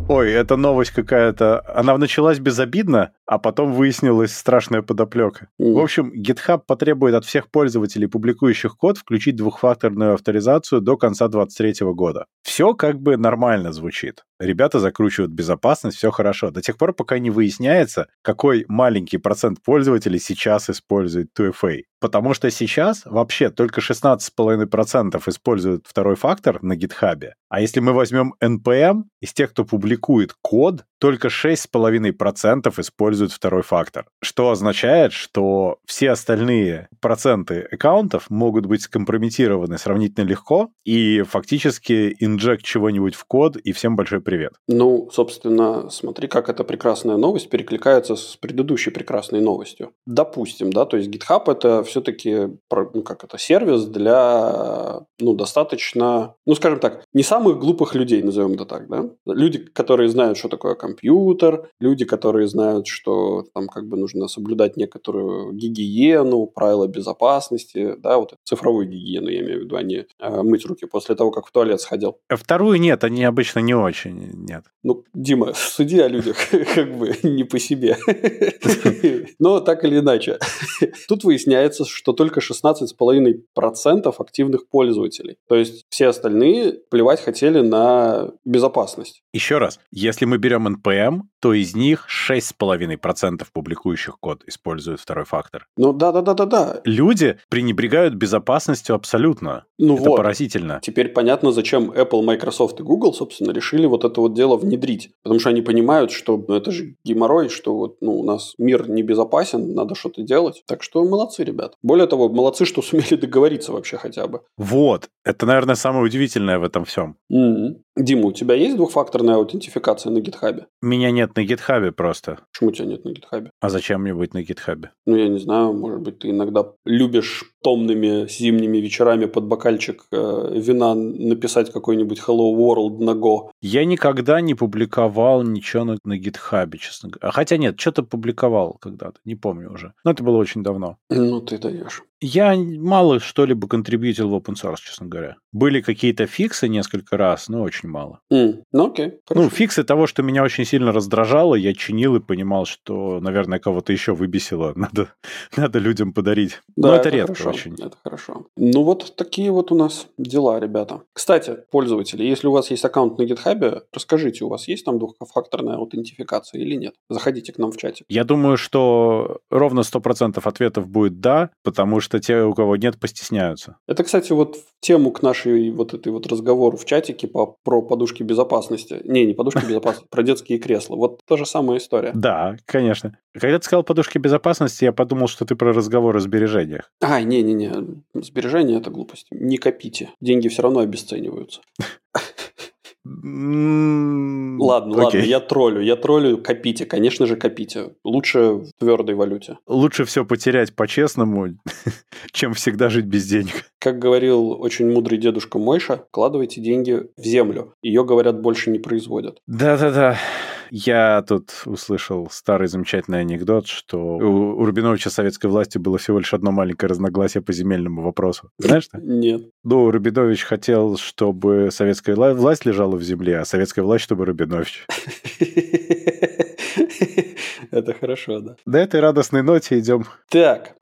[SPEAKER 2] Ой, эта новость какая-то... Она началась безобидно, а потом выяснилась страшная подоплека.
[SPEAKER 1] М.
[SPEAKER 2] В общем, GitHub потребует от всех пользователей, публикующих код, включить двухфакторную авторизацию до конца 2023 года. Все как бы нормально звучит. Ребята закручивают безопасность, все хорошо. До тех пор, пока не выясняется, какой маленький процент пользователей сейчас использует 2FA. Потому что сейчас вообще только 16,5% используют второй фактор на GitHub. А если мы возьмем NPM, из тех, кто публикует код, только 6,5% используют второй фактор. Что означает, что все остальные проценты аккаунтов могут быть скомпрометированы сравнительно легко, и фактически инжект чего-нибудь в код, и всем большой привет.
[SPEAKER 1] Ну, собственно, смотри, как эта прекрасная новость перекликается с предыдущей прекрасной новостью. Допустим, да, то есть GitHub это все-таки, ну, как это, сервис для, ну, достаточно, ну, скажем так, не самых глупых людей, назовем это так, да. Люди, которые знают, что такое компьютер, люди, которые знают, что там как бы нужно соблюдать некоторую гигиену, правила безопасности, да, вот цифровую гигиену, я имею в виду, а не э, мыть руки после того, как в туалет сходил.
[SPEAKER 2] Вторую нет, они обычно не очень. Нет.
[SPEAKER 1] Ну, Дима, суди о людях как бы не по себе. Но так или иначе. Тут выясняется, что только 16,5% активных пользователей. То есть все остальные плевать хотели на безопасность.
[SPEAKER 2] Еще раз, если мы берем NPM, то из них 6,5% публикующих код используют второй фактор.
[SPEAKER 1] Ну да-да-да-да-да.
[SPEAKER 2] Люди пренебрегают безопасностью абсолютно.
[SPEAKER 1] Ну
[SPEAKER 2] Это
[SPEAKER 1] вот.
[SPEAKER 2] поразительно.
[SPEAKER 1] Теперь понятно, зачем Apple, Microsoft и Google, собственно, решили вот это вот дело внедрить. Потому что они понимают, что ну, это же геморрой, что вот ну, у нас мир небезопасен, надо что-то делать. Так что молодцы, ребят. Более того, молодцы, что сумели договориться вообще хотя бы.
[SPEAKER 2] Вот. Это, наверное, самое удивительное в этом всем.
[SPEAKER 1] М-м. Дима, у тебя есть двухфакторная аутентификация на гитхабе?
[SPEAKER 2] Меня нет на гитхабе просто.
[SPEAKER 1] Почему тебя нет на гитхабе?
[SPEAKER 2] А зачем мне быть на гитхабе?
[SPEAKER 1] Ну, я не знаю, может быть, ты иногда любишь томными зимними вечерами под бокальчик э, вина написать какой-нибудь Hello World на Go.
[SPEAKER 2] Я никогда не публиковал ничего на, на гитхабе, честно говоря. А Хотя нет, что-то публиковал когда-то, не помню уже. Но это было очень давно.
[SPEAKER 1] Ну, ты даешь.
[SPEAKER 2] Я мало что-либо контрибьютил в open source, честно говоря. Были какие-то фиксы несколько раз, но очень мало.
[SPEAKER 1] М, Ну, окей.
[SPEAKER 2] Ну,
[SPEAKER 1] хорошо.
[SPEAKER 2] фиксы того, что меня очень сильно раздражало, я чинил и понимал, что, наверное, кого-то еще выбесило. Надо, надо людям подарить.
[SPEAKER 1] Да,
[SPEAKER 2] Но это, редко
[SPEAKER 1] хорошо,
[SPEAKER 2] очень.
[SPEAKER 1] Это хорошо. Ну, вот такие вот у нас дела, ребята. Кстати, пользователи, если у вас есть аккаунт на GitHub, расскажите, у вас есть там двухфакторная аутентификация или нет? Заходите к нам в чатик.
[SPEAKER 2] Я думаю, что ровно 100% ответов будет «да», потому что те, у кого нет, постесняются.
[SPEAKER 1] Это, кстати, вот тему к нашей вот этой вот разговору в чатике по, про подушки безопасности. Не, не подушки безопасности, про детские кресла. Вот та же самая история.
[SPEAKER 2] Да, конечно. Когда ты сказал подушки безопасности, я подумал, что ты про разговор о сбережениях.
[SPEAKER 1] Ай, не-не-не, сбережения – это глупость. Не копите, деньги все равно обесцениваются. Ладно, ладно,
[SPEAKER 2] окей.
[SPEAKER 1] я троллю, я троллю, копите, конечно же, копите. Лучше в твердой валюте.
[SPEAKER 2] Лучше все потерять по-честному, чем всегда жить без денег.
[SPEAKER 1] Как говорил очень мудрый дедушка Мойша, вкладывайте деньги в землю. Ее, говорят, больше не производят.
[SPEAKER 2] Да-да-да. Я тут услышал старый замечательный анекдот, что у, у Рубиновича советской власти было всего лишь одно маленькое разногласие по земельному вопросу. Знаешь что?
[SPEAKER 1] Нет.
[SPEAKER 2] Ну, Рубинович хотел, чтобы советская ла- власть лежала в земле, а советская власть, чтобы Рубинович.
[SPEAKER 1] Это хорошо, да.
[SPEAKER 2] На этой радостной ноте идем.
[SPEAKER 1] Так,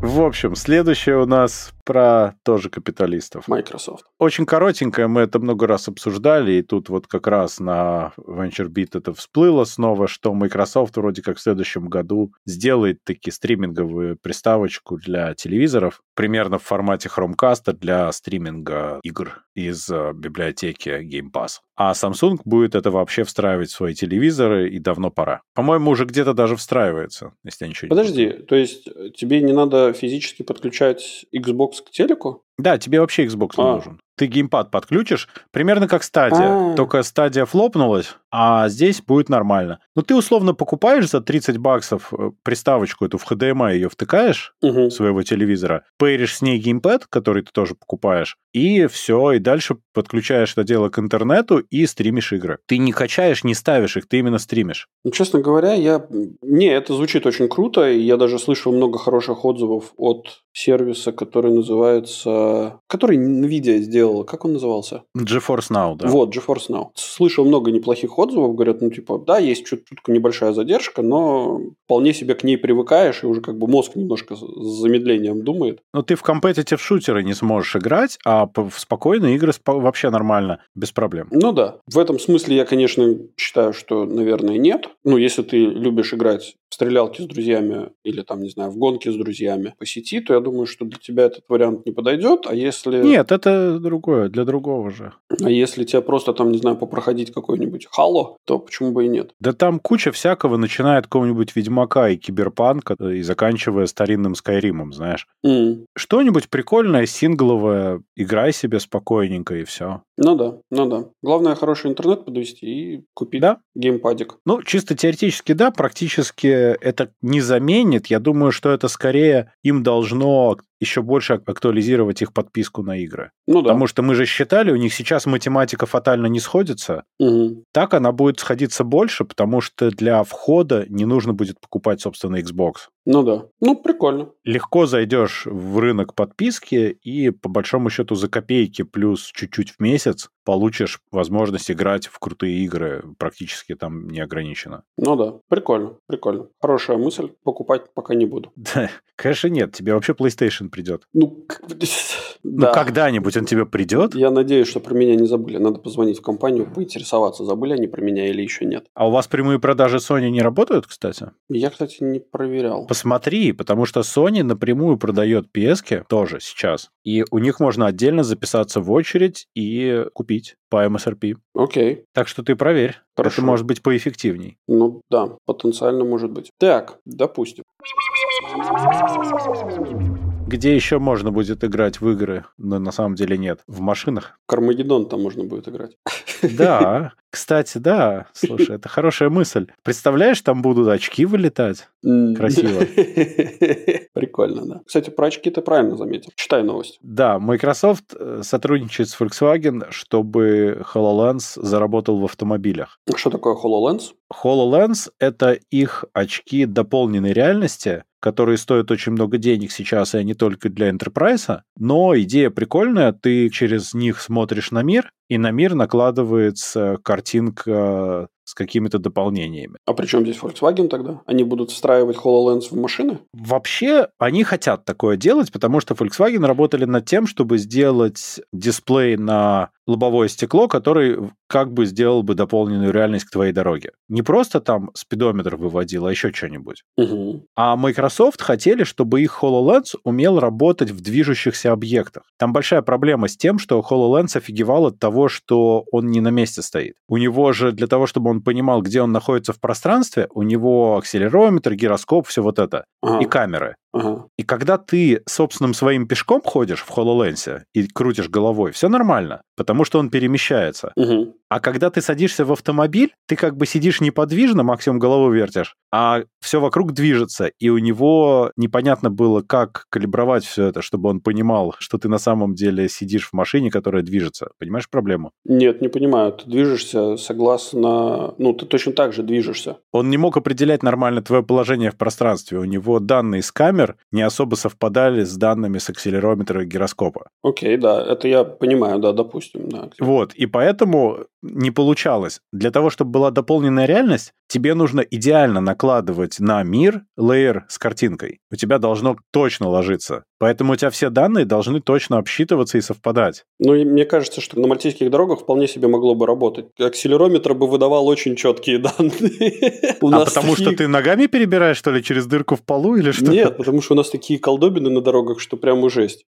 [SPEAKER 2] В общем, следующее у нас про тоже капиталистов.
[SPEAKER 1] Microsoft.
[SPEAKER 2] Очень коротенькое, мы это много раз обсуждали, и тут вот как раз на VentureBeat это всплыло снова, что Microsoft вроде как в следующем году сделает таки стриминговую приставочку для телевизоров, примерно в формате Chromecast для стриминга игр из э, библиотеки Game Pass. А Samsung будет это вообще встраивать в свои телевизоры, и давно пора. По-моему, уже где-то даже встраивается, если я ничего не
[SPEAKER 1] Подожди, то есть э, тебе не надо физически подключать Xbox к телеку?
[SPEAKER 2] Да, тебе вообще Xbox не
[SPEAKER 1] А.
[SPEAKER 2] нужен. Ты геймпад подключишь, примерно как стадия.
[SPEAKER 1] А.
[SPEAKER 2] Только стадия флопнулась, а здесь будет нормально. Ну, ты условно покупаешь за 30 баксов э, приставочку эту в HDMI, ее втыкаешь
[SPEAKER 1] Угу.
[SPEAKER 2] своего телевизора, пейришь с ней геймпад, который ты тоже покупаешь, и все, и дальше подключаешь это дело к интернету и стримишь игры. Ты не качаешь, не ставишь их, ты именно стримишь.
[SPEAKER 1] Ну, честно говоря, я... Не, это звучит очень круто, и я даже слышал много хороших отзывов от сервиса, который называется... Который NVIDIA сделала. Как он назывался?
[SPEAKER 2] GeForce Now, да.
[SPEAKER 1] Вот, GeForce Now. Слышал много неплохих отзывов, говорят, ну, типа, да, есть чуть чутка небольшая задержка, но вполне себе к ней привыкаешь, и уже как бы мозг немножко с замедлением думает.
[SPEAKER 2] Но ты в компетитив шутеры не сможешь играть, а в спокойные игры вообще нормально, без проблем.
[SPEAKER 1] Ну да, в этом смысле я, конечно, считаю, что, наверное, нет. Ну, если ты любишь играть в стрелялки с друзьями или там, не знаю, в гонки с друзьями по сети, то я думаю, что для тебя этот вариант не подойдет. А если,
[SPEAKER 2] Нет, это другое, для другого же.
[SPEAKER 1] а если тебе просто там, не знаю, попроходить какой-нибудь хало, то почему бы и нет?
[SPEAKER 2] Да там куча всякого, начиная от какого-нибудь Ведьмака и Киберпанка э, и заканчивая старинным Скайримом, знаешь.
[SPEAKER 1] М,
[SPEAKER 2] Что-нибудь прикольное, сингловое, играй себе спокойненько и все.
[SPEAKER 1] Ну да, ну да. Главное хороший интернет подвести и купить
[SPEAKER 2] Да.
[SPEAKER 1] геймпадик.
[SPEAKER 2] Ну, чисто теоретически, да, практически это не заменит. Я думаю, что это скорее им должно еще больше актуализировать их подписку на игры.
[SPEAKER 1] Ну да.
[SPEAKER 2] Потому что мы же считали, у них сейчас математика фатально не сходится.
[SPEAKER 1] Мгм.
[SPEAKER 2] Так она будет сходиться больше, потому что для входа не нужно будет покупать, собственно, Xbox.
[SPEAKER 1] Ну да. Ну, прикольно.
[SPEAKER 2] Легко зайдешь в рынок подписки и, по большому счету, за копейки плюс чуть-чуть в месяц получишь возможность играть в крутые игры практически там неограниченно.
[SPEAKER 1] Ну да, прикольно, прикольно. Хорошая мысль, покупать пока не буду.
[SPEAKER 2] Да, конечно нет, тебе вообще PlayStation придет.
[SPEAKER 1] Ну,
[SPEAKER 2] ну когда-нибудь он тебе придет?
[SPEAKER 1] Я надеюсь, что про меня не забыли. Надо позвонить в компанию, поинтересоваться, забыли они про меня или еще нет.
[SPEAKER 2] А у вас прямые продажи Sony не работают, кстати?
[SPEAKER 1] Я, кстати, не проверял.
[SPEAKER 2] Посмотри, потому что Sony напрямую продает PS тоже сейчас. И у них можно отдельно записаться в очередь и купить по MSRP.
[SPEAKER 1] Окей.
[SPEAKER 2] Так что ты проверь. Хорошо. Это может быть поэффективней.
[SPEAKER 1] Ну да, потенциально может быть. Так, допустим.
[SPEAKER 2] Где еще можно будет играть в игры, но на самом деле нет? В машинах?
[SPEAKER 1] Кармагеддон там можно будет играть.
[SPEAKER 2] Да, кстати, да. Слушай, это хорошая мысль. Представляешь, там будут очки вылетать? Красиво.
[SPEAKER 1] Прикольно, да. Кстати, про очки ты правильно заметил. Читай новость.
[SPEAKER 2] Да, Microsoft э, сотрудничает с Volkswagen, чтобы HoloLens заработал в автомобилях.
[SPEAKER 1] Что такое HoloLens?
[SPEAKER 2] HoloLens — это их очки дополненной реальности, которые стоят очень много денег сейчас, и они только для Enterprise, но идея прикольная, ты через них смотришь на мир, и на мир накладывается картинка с какими-то дополнениями.
[SPEAKER 1] А при чем здесь Volkswagen тогда? Они будут встраивать HoloLens в машины?
[SPEAKER 2] Вообще, они хотят такое делать, потому что Volkswagen работали над тем, чтобы сделать дисплей на лобовое стекло, который как бы сделал бы дополненную реальность к твоей дороге. Не просто там спидометр выводил, а еще что-нибудь.
[SPEAKER 1] Угу.
[SPEAKER 2] А Microsoft хотели, чтобы их HoloLens умел работать в движущихся объектах. Там большая проблема с тем, что HoloLens офигевал от того, что он не на месте стоит. У него же для того, чтобы он понимал, где он находится в пространстве, у него акселерометр, гироскоп, все вот это. Ага. И камеры.
[SPEAKER 1] Ага.
[SPEAKER 2] И когда ты собственным своим пешком ходишь в HoloLens и крутишь головой, все нормально, потому что он перемещается.
[SPEAKER 1] Угу.
[SPEAKER 2] А когда ты садишься в автомобиль, ты как бы сидишь неподвижно, максимум голову вертишь, а все вокруг движется, и у него непонятно было, как калибровать все это, чтобы он понимал, что ты на самом деле сидишь в машине, которая движется. Понимаешь проблему?
[SPEAKER 1] Нет, не понимаю. Ты движешься согласно... Ну, ты точно так же движешься.
[SPEAKER 2] Он не мог определять нормально твое положение в пространстве. У него данные с камер не особо совпадали с данными с акселерометра и гироскопа.
[SPEAKER 1] Окей, да, это я понимаю, да, допустим. Да.
[SPEAKER 2] Вот, и поэтому не получалось. Для того, чтобы была дополненная реальность, тебе нужно идеально накладывать на мир лейер с картинкой. У тебя должно точно ложиться. Поэтому у тебя все данные должны точно обсчитываться и совпадать.
[SPEAKER 1] Ну, и мне кажется, что на мальтийских дорогах вполне себе могло бы работать. Акселерометр бы выдавал очень четкие данные.
[SPEAKER 2] а потому что ты ногами перебираешь, что ли, через дырку в полу или что?
[SPEAKER 1] Нет, потому что у нас такие колдобины на дорогах, что прямо жесть.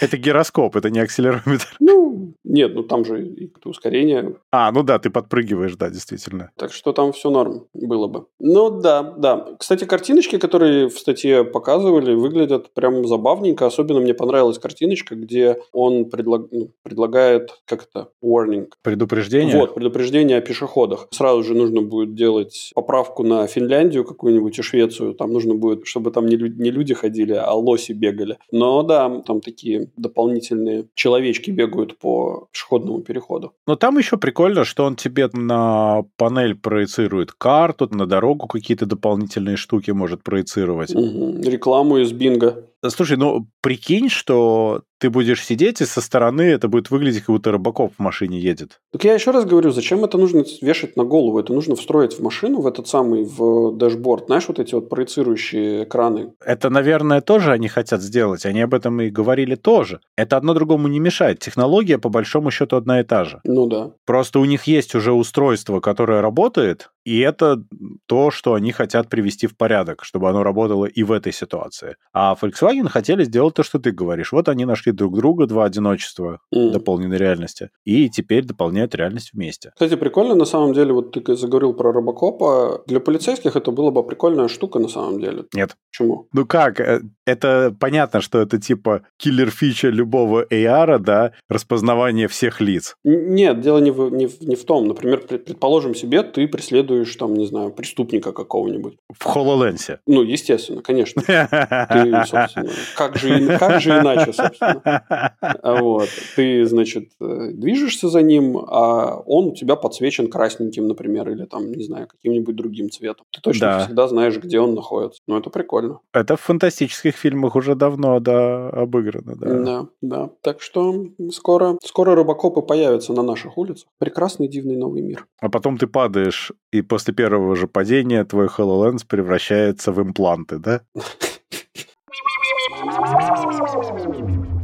[SPEAKER 2] Это гироскоп, это не акселерометр.
[SPEAKER 1] Ну, нет, ну там же и ускорение.
[SPEAKER 2] А, ну да, ты подпрыгиваешь, да, действительно.
[SPEAKER 1] Так что там все норм было бы. Ну да, да. Кстати, картиночки, которые в статье показывали, выглядят прям забавненько. Особенно мне понравилась картиночка, где он предлаг... ну, предлагает, как это, warning.
[SPEAKER 2] Предупреждение?
[SPEAKER 1] Вот, предупреждение о пешеходах. Сразу же нужно будет делать поправку на Финляндию какую-нибудь и Швецию. Там нужно будет, чтобы там не, люди, не люди ходили, а лоси бегали. Но да, там такие дополнительные человечки бегают по пешеходному переходу.
[SPEAKER 2] Но там еще прикольно, что он тебе на панель проецирует карту, на дорогу какие-то дополнительные штуки может проецировать.
[SPEAKER 1] Угу. Рекламу из бинга.
[SPEAKER 2] Слушай, ну прикинь, что ты будешь сидеть, и со стороны это будет выглядеть, как будто рыбаков в машине едет.
[SPEAKER 1] Так я еще раз говорю, зачем это нужно вешать на голову? Это нужно встроить в машину, в этот самый, в дэшборд. Знаешь, вот эти вот проецирующие экраны.
[SPEAKER 2] Это, наверное, тоже они хотят сделать. Они об этом и говорили тоже. Это одно другому не мешает. Технология, по большому счету, одна и та же.
[SPEAKER 1] Ну да.
[SPEAKER 2] Просто у них есть уже устройство, которое работает, и это то, что они хотят привести в порядок, чтобы оно работало и в этой ситуации. А Volkswagen хотели сделать то, что ты говоришь. Вот они нашли друг друга, два одиночества mm. дополненной реальности, и теперь дополняют реальность вместе.
[SPEAKER 1] Кстати, прикольно, на самом деле, вот ты заговорил про Робокопа. Для полицейских это была бы прикольная штука, на самом деле.
[SPEAKER 2] Нет.
[SPEAKER 1] Почему?
[SPEAKER 2] Ну как? Э, это понятно, что это типа киллер-фича любого AR, да, распознавание всех лиц.
[SPEAKER 1] Нет, дело не в, не в, не в том. Например, предположим себе, ты преследуешь преследуешь, там, не знаю, преступника какого-нибудь.
[SPEAKER 2] В HoloLens.
[SPEAKER 1] Ну, естественно, конечно. Ты, собственно, как же, как же иначе, собственно. Вот. Ты, значит, э, движешься за ним, а он у тебя подсвечен красненьким, например, или там, не знаю, каким-нибудь другим цветом. Ты точно да. всегда знаешь, где он находится. Ну, это прикольно.
[SPEAKER 2] Это в фантастических фильмах уже давно, да, обыграно, да.
[SPEAKER 1] Да, да. Так что скоро, скоро рыбакопы появятся на наших улицах. Прекрасный, дивный новый мир.
[SPEAKER 2] А потом ты падаешь, и после первого же падения твой HoloLens превращается в импланты, да?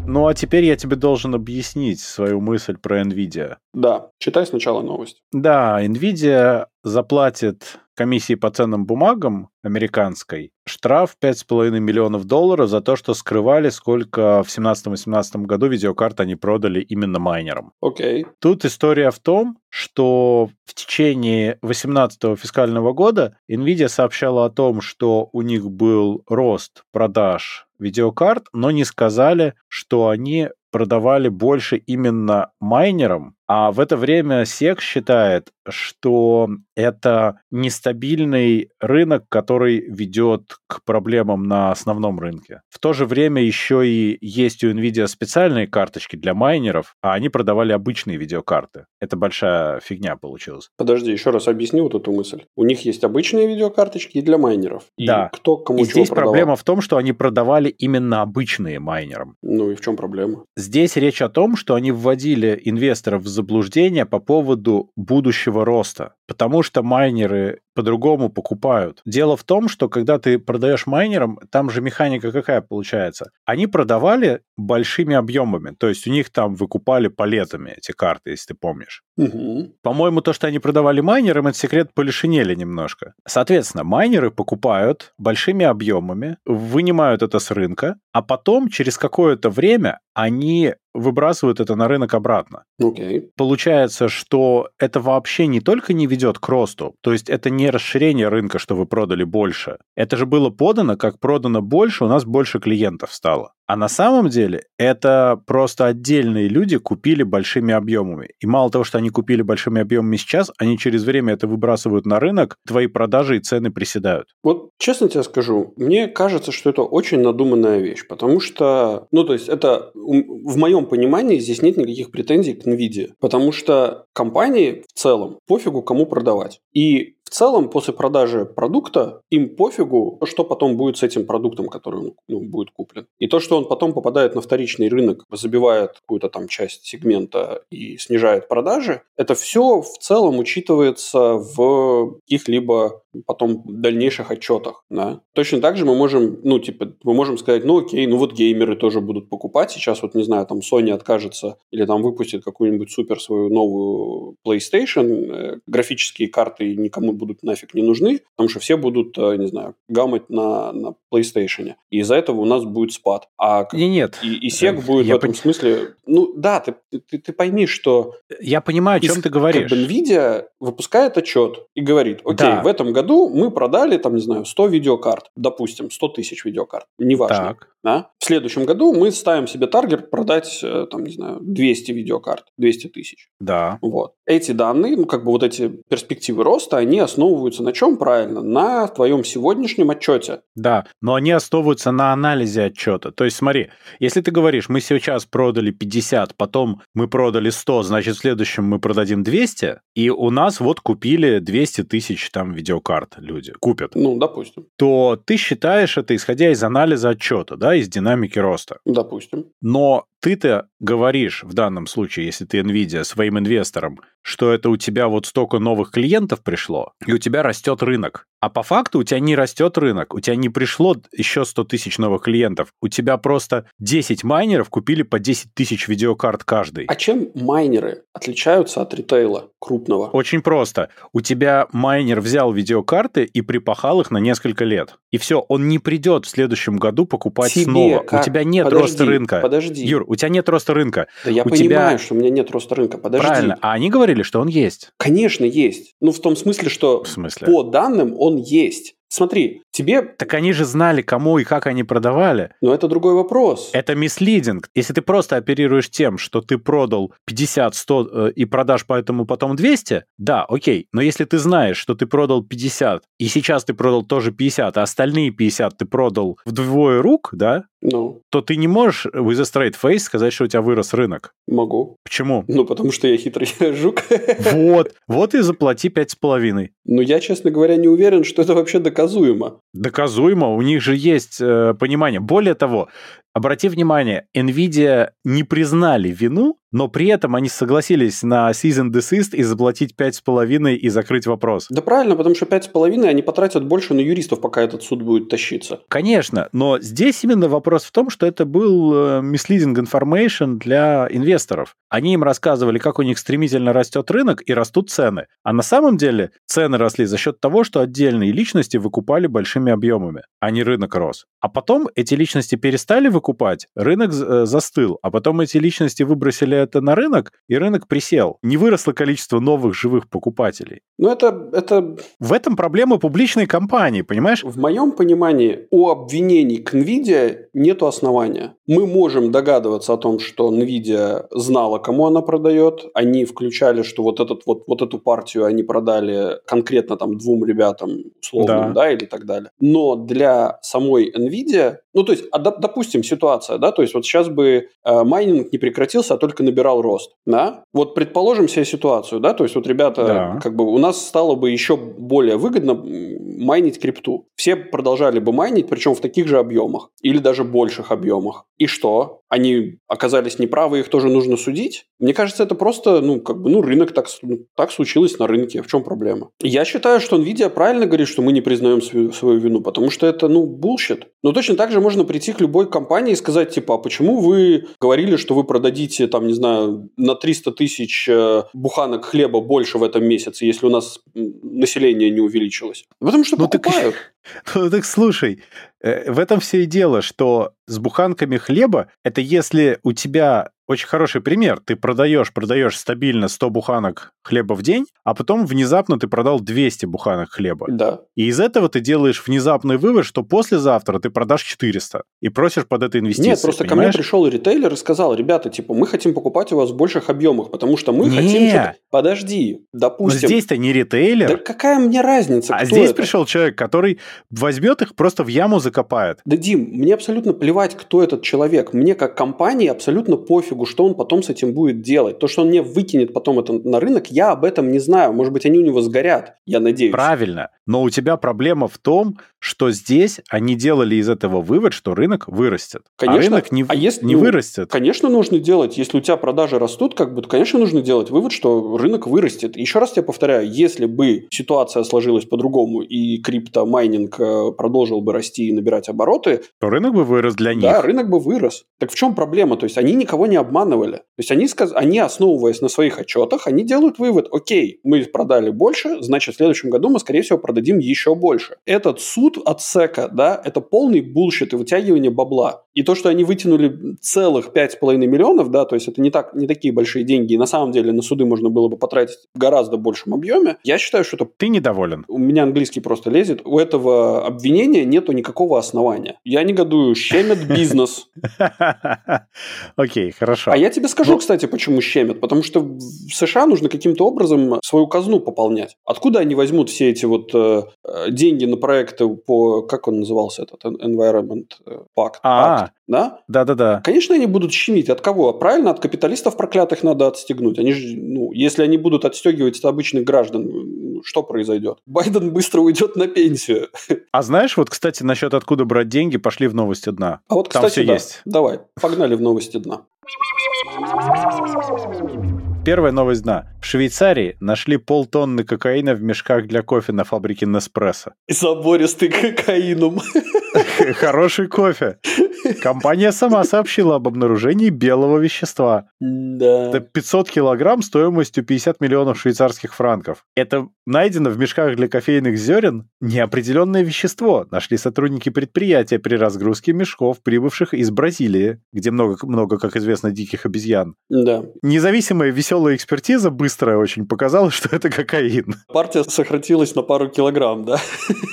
[SPEAKER 2] Ну а теперь я тебе должен объяснить свою мысль про NVIDIA.
[SPEAKER 1] Да, читай сначала новость.
[SPEAKER 2] Да, NVIDIA заплатит комиссии по ценным бумагам американской штраф 5,5 миллионов долларов за то, что скрывали, сколько в 17-18 году видеокарт они продали именно майнерам.
[SPEAKER 1] Окей. Okay.
[SPEAKER 2] Тут история в том, что в течение 18 фискального года Nvidia сообщала о том, что у них был рост продаж видеокарт, но не сказали, что они продавали больше именно майнерам, а в это время SEC считает, что это нестабильный рынок, который ведет к проблемам на основном рынке. В то же время еще и есть у NVIDIA специальные карточки для майнеров, а они продавали обычные видеокарты. Это большая фигня получилась.
[SPEAKER 1] Подожди, еще раз объясни вот эту мысль. У них есть обычные видеокарточки и для майнеров. И
[SPEAKER 2] да.
[SPEAKER 1] кто кому
[SPEAKER 2] и
[SPEAKER 1] чего
[SPEAKER 2] здесь
[SPEAKER 1] продавал?
[SPEAKER 2] проблема в том, что они продавали именно обычные майнерам.
[SPEAKER 1] Ну и в чем проблема?
[SPEAKER 2] Здесь речь о том, что они вводили инвесторов в заблуждение по поводу будущего роста, потому что майнеры по-другому покупают. Дело в том, что когда ты продаешь майнерам, там же механика какая получается? Они продавали большими объемами, то есть у них там выкупали палетами эти карты, если ты помнишь.
[SPEAKER 1] Угу.
[SPEAKER 2] По-моему, то, что они продавали майнерам, это секрет полишинели немножко. Соответственно, майнеры покупают большими объемами, вынимают это с рынка, а потом через какое-то время они выбрасывают это на рынок обратно.
[SPEAKER 1] Okay.
[SPEAKER 2] Получается, что это вообще не только не ведет к росту, то есть это не расширение рынка, что вы продали больше. Это же было подано, как продано больше, у нас больше клиентов стало. А на самом деле это просто отдельные люди купили большими объемами. И мало того, что они купили большими объемами сейчас, они через время это выбрасывают на рынок, твои продажи и цены приседают.
[SPEAKER 1] Вот честно тебе скажу, мне кажется, что это очень надуманная вещь, потому что, ну то есть это в моем понимании здесь нет никаких претензий к NVIDIA, потому что компании в целом пофигу кому продавать. И в целом, после продажи продукта, им пофигу, что потом будет с этим продуктом, который ну, будет куплен. И то, что он потом попадает на вторичный рынок, забивает какую-то там часть сегмента и снижает продажи, это все в целом учитывается в каких-либо потом дальнейших отчетах. Да? Точно так же мы можем, ну, типа, мы можем сказать, ну, окей, ну вот геймеры тоже будут покупать. Сейчас вот, не знаю, там Sony откажется или там выпустит какую-нибудь супер свою новую PlayStation, э, графические карты никому будут нафиг не нужны, потому что все будут, э, не знаю, гамать на, на PlayStation. И из-за этого у нас будет спад. А
[SPEAKER 2] не, нет.
[SPEAKER 1] И, и SEC будет я в этом пон... смысле... Ну, да, ты, ты, ты пойми, что...
[SPEAKER 2] Я понимаю, о чем из, ты говоришь.
[SPEAKER 1] Как бы NVIDIA выпускает отчет и говорит, окей, да. в этом году мы продали, там, не знаю, 100 видеокарт, допустим, 100 тысяч видеокарт, неважно. Так. Да? В следующем году мы ставим себе таргет продать, э, там, не знаю, 200 видеокарт, 200 тысяч.
[SPEAKER 2] Да.
[SPEAKER 1] Вот. Эти данные, ну, как бы вот эти перспективы роста, они основываются на чем правильно? На твоем сегодняшнем отчете.
[SPEAKER 2] Да, но они основываются на анализе отчета. То есть смотри, если ты говоришь, мы сейчас продали 50, потом мы продали 100, значит, в следующем мы продадим 200, и у нас вот купили 200 тысяч там видеокарт люди, купят.
[SPEAKER 1] Ну, допустим.
[SPEAKER 2] То ты считаешь это, исходя из анализа отчета, да, из динамики роста.
[SPEAKER 1] Допустим.
[SPEAKER 2] Но ты-то говоришь в данном случае, если ты NVIDIA, своим инвесторам, что это у тебя вот столько новых клиентов пришло, и у тебя растет рынок. А по факту у тебя не растет рынок, у тебя не пришло еще 100 тысяч новых клиентов, у тебя просто 10 майнеров купили по 10 тысяч видеокарт каждый.
[SPEAKER 1] А чем майнеры отличаются от ритейла крупного?
[SPEAKER 2] Очень просто. У тебя майнер взял видеокарты и припахал их на несколько лет. И все, он не придет в следующем году покупать Тебе снова. Как? У тебя нет подожди, роста рынка.
[SPEAKER 1] Подожди.
[SPEAKER 2] Юр, у тебя нет роста рынка.
[SPEAKER 1] Да я
[SPEAKER 2] у
[SPEAKER 1] понимаю,
[SPEAKER 2] тебя...
[SPEAKER 1] что у меня нет роста рынка. Подожди.
[SPEAKER 2] Правильно. А они говорили, что он есть.
[SPEAKER 1] Конечно, есть. Ну, в том смысле, что
[SPEAKER 2] в смысле?
[SPEAKER 1] по данным он есть. Смотри, тебе...
[SPEAKER 2] Так они же знали, кому и как они продавали.
[SPEAKER 1] Но это другой вопрос.
[SPEAKER 2] Это мислидинг. Если ты просто оперируешь тем, что ты продал 50, 100 э, и продашь поэтому потом 200, да, окей. Но если ты знаешь, что ты продал 50, и сейчас ты продал тоже 50, а остальные 50 ты продал вдвое рук, да,
[SPEAKER 1] Ну,
[SPEAKER 2] то ты не можешь with a straight face сказать, что у тебя вырос рынок.
[SPEAKER 1] могу.
[SPEAKER 2] Почему?
[SPEAKER 1] Ну, потому что я хитрый жук.
[SPEAKER 2] Вот, вот и заплати пять с половиной.
[SPEAKER 1] Но я, честно говоря, не уверен, что это вообще доказуемо.
[SPEAKER 2] Доказуемо, у них же есть э, понимание. Более того, обрати внимание, Nvidia не признали вину, но при этом они согласились на season desist и заплатить пять с половиной и закрыть вопрос.
[SPEAKER 1] Да правильно, потому что пять с половиной они потратят больше на юристов, пока этот суд будет тащиться.
[SPEAKER 2] Конечно, но здесь именно вопрос в том, что это был э, misleading information для инвесторов. Они им рассказывали, как у них стремительно растет рынок и растут цены. А на самом деле цены росли за счет того, что отдельные личности выкупали большими объемами, а не рынок рос. А потом эти личности перестали выкупать, рынок э, застыл, а потом эти личности выбросили это на рынок, и рынок присел. Не выросло количество новых живых покупателей.
[SPEAKER 1] Но это, это
[SPEAKER 2] В этом проблема публичной компании, понимаешь?
[SPEAKER 1] в моем понимании у обвинений к NVIDIA нету основания. Мы можем догадываться о том, что NVIDIA знала, кому она продает. Они включали, что вот, этот, вот, вот эту партию они продали конкретно там двум ребятам условным,
[SPEAKER 2] Да.
[SPEAKER 1] да. или так далее. Но для самой NVIDIA, ну то есть, а, доп- допустим, ситуация, да, то есть вот сейчас бы э, майнинг не прекратился, а только набирал рост, да. Вот предположим себе ситуацию, да, то есть вот ребята,
[SPEAKER 2] Да.
[SPEAKER 1] как бы у нас стало бы еще более выгодно майнить крипту. Все продолжали бы майнить, причем в таких же объемах или даже больших объемах. И что? Они оказались неправы, их тоже нужно судить? Мне кажется, это просто, ну, как бы, ну, рынок так, ну, так случилось на рынке. В чем проблема? Я считаю, что Nvidia правильно говорит, что мы не признаем свою, свою вину, потому что это, ну, bullshit. Но точно так же можно прийти к любой компании и сказать, типа, а почему вы говорили, что вы продадите, там, не знаю, на 300 тысяч э, буханок хлеба больше в этом месяце, если у нас население не увеличилось? Потому что
[SPEAKER 2] Ну, так-
[SPEAKER 1] покупают.
[SPEAKER 2] Ну так слушай, в этом все и дело, что с буханками хлеба, это если у тебя очень хороший пример, ты продаешь, продаешь стабильно 100 буханок хлеба в день, а потом внезапно ты продал 200 буханок хлеба.
[SPEAKER 1] Да.
[SPEAKER 2] И из этого ты делаешь внезапный вывод, что послезавтра ты продашь 400 и просишь под это инвестиции.
[SPEAKER 1] Нет, просто
[SPEAKER 2] понимаешь?
[SPEAKER 1] ко мне пришел ритейлер и сказал, ребята, типа, мы хотим покупать у вас в больших объемах, потому что мы
[SPEAKER 2] Не.
[SPEAKER 1] хотим... что-то». Подожди,
[SPEAKER 2] Но
[SPEAKER 1] допустим...
[SPEAKER 2] здесь-то не ритейлер,
[SPEAKER 1] Да какая мне разница,
[SPEAKER 2] а здесь
[SPEAKER 1] это?
[SPEAKER 2] пришел человек, который возьмет их просто в яму закопает.
[SPEAKER 1] Да, Дим, мне абсолютно плевать, кто этот человек. Мне как компании абсолютно пофигу, что он потом с этим будет делать. То, что он мне выкинет потом это на рынок, я об этом не знаю. Может быть, они у него сгорят, я надеюсь.
[SPEAKER 2] Правильно. Но у тебя проблема в том, что здесь они делали из этого вывод, что рынок вырастет.
[SPEAKER 1] Конечно.
[SPEAKER 2] А рынок не,
[SPEAKER 1] А если-
[SPEAKER 2] не
[SPEAKER 1] ну,
[SPEAKER 2] вырастет.
[SPEAKER 1] Конечно, нужно делать. Если у тебя продажи растут, как бы, конечно, нужно делать вывод, что рынок вырастет. Еще раз тебе повторяю, если бы ситуация сложилась по-другому и криптомайнинг э, продолжил бы расти и набирать обороты,
[SPEAKER 2] То рынок бы вырос для них.
[SPEAKER 1] да, рынок бы вырос. Так в чем проблема? То есть они никого не обманывали. То есть они, они, основываясь на своих отчетах, они делают вывод, окей, мы продали больше, значит, в следующем году мы, скорее всего, продадим еще больше. Этот суд от СЭКа, да, это полный bullshit и вытягивание бабла. И то, что они вытянули целых 5,5 миллионов, да, то есть это не, так, не такие большие деньги, и на самом деле на суды можно было бы потратить в гораздо большем объеме, я считаю, что это
[SPEAKER 2] Ты недоволен.
[SPEAKER 1] у меня английский просто лезет, у этого обвинения нету никакого основания. Я негодую, щемят бизнес.
[SPEAKER 2] Окей, хорошо.
[SPEAKER 1] А я тебе скажу,
[SPEAKER 2] Ну-
[SPEAKER 1] кстати, почему щемят. Потому что в США нужно каким-то образом свою казну пополнять. Откуда они возьмут все эти вот э, э, деньги на проекты по, как он назывался этот, Environment э, Pact?
[SPEAKER 2] А.
[SPEAKER 1] Pact, да?
[SPEAKER 2] Да-да-да.
[SPEAKER 1] Конечно, они будут щемить. От кого? Правильно, от капиталистов проклятых надо отстегнуть. Они же, ну, если они будут отстегивать от обычных граждан, ну, что произойдет? Байден быстро уйдет на пенсию.
[SPEAKER 2] А знаешь, вот, кстати, насчет откуда брать деньги, пошли в новости дна.
[SPEAKER 1] А вот,
[SPEAKER 2] Там
[SPEAKER 1] кстати,
[SPEAKER 2] всё
[SPEAKER 1] да.
[SPEAKER 2] есть.
[SPEAKER 1] Давай, погнали в новости дна.
[SPEAKER 2] Первая новость дна. В Швейцарии нашли полтонны кокаина в мешках для кофе на фабрике Неспрессо.
[SPEAKER 1] Забористый кокаином.
[SPEAKER 2] Хороший кофе. Компания сама сообщила об обнаружении белого вещества.
[SPEAKER 1] Да.
[SPEAKER 2] Это 500 килограмм стоимостью 50 миллионов швейцарских франков. Это найдено в мешках для кофейных зерен неопределенное вещество. Нашли сотрудники предприятия при разгрузке мешков, прибывших из Бразилии, где много, много, как известно, диких обезьян.
[SPEAKER 1] Да.
[SPEAKER 2] Независимая веселая экспертиза быстрая очень показала, что это кокаин.
[SPEAKER 1] Партия сократилась на пару килограмм, да?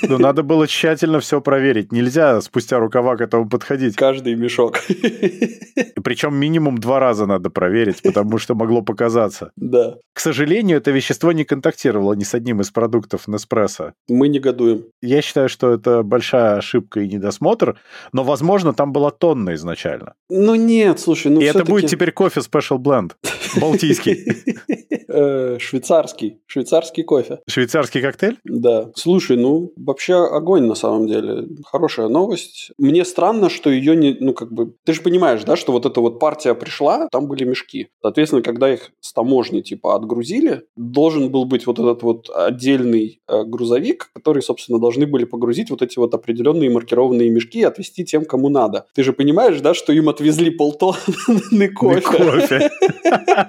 [SPEAKER 2] Но надо было тщательно все проверить. Нельзя спустя рукава к этому подходить.
[SPEAKER 1] Каждый мешок.
[SPEAKER 2] Причем минимум два раза надо проверить, потому что могло показаться.
[SPEAKER 1] Да.
[SPEAKER 2] К сожалению, это вещество не контактировало ни с одним из продуктов Неспрессо.
[SPEAKER 1] Мы негодуем.
[SPEAKER 2] Я считаю, что это большая ошибка и недосмотр, но, возможно, там была тонна изначально.
[SPEAKER 1] Ну нет, слушай, ну
[SPEAKER 2] И это будет теперь кофе Special Blend. Балтийский.
[SPEAKER 1] Э, Швейцарский. Швейцарский кофе.
[SPEAKER 2] Швейцарский коктейль?
[SPEAKER 1] Да. Слушай, ну, вообще огонь на самом деле. Хорошая новость. Мне странно, что ее не... Ну, как бы... Ты же понимаешь, да, что вот эта вот партия пришла, там были мешки. Соответственно, когда их с таможни, типа, отгрузили, должен был быть вот этот вот отдельный э, грузовик, который, собственно, должны были погрузить вот эти вот определенные маркированные мешки и отвезти тем, кому надо. Ты же понимаешь, да, что им отвезли полтонны кофе.
[SPEAKER 2] Кофе.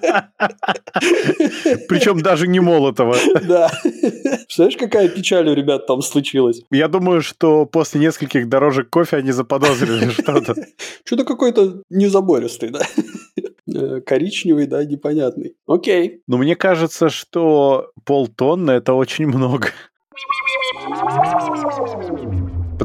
[SPEAKER 2] Причем даже не молотого.
[SPEAKER 1] Да. Представляешь, какая печаль у ребят там случилась?
[SPEAKER 2] Я думаю, что после нескольких дорожек кофе они заподозрили что-то.
[SPEAKER 1] Что-то какой-то незабористый, да? Э, Коричневый, да, непонятный. Окей.
[SPEAKER 2] Но мне кажется, что полтонны это очень много.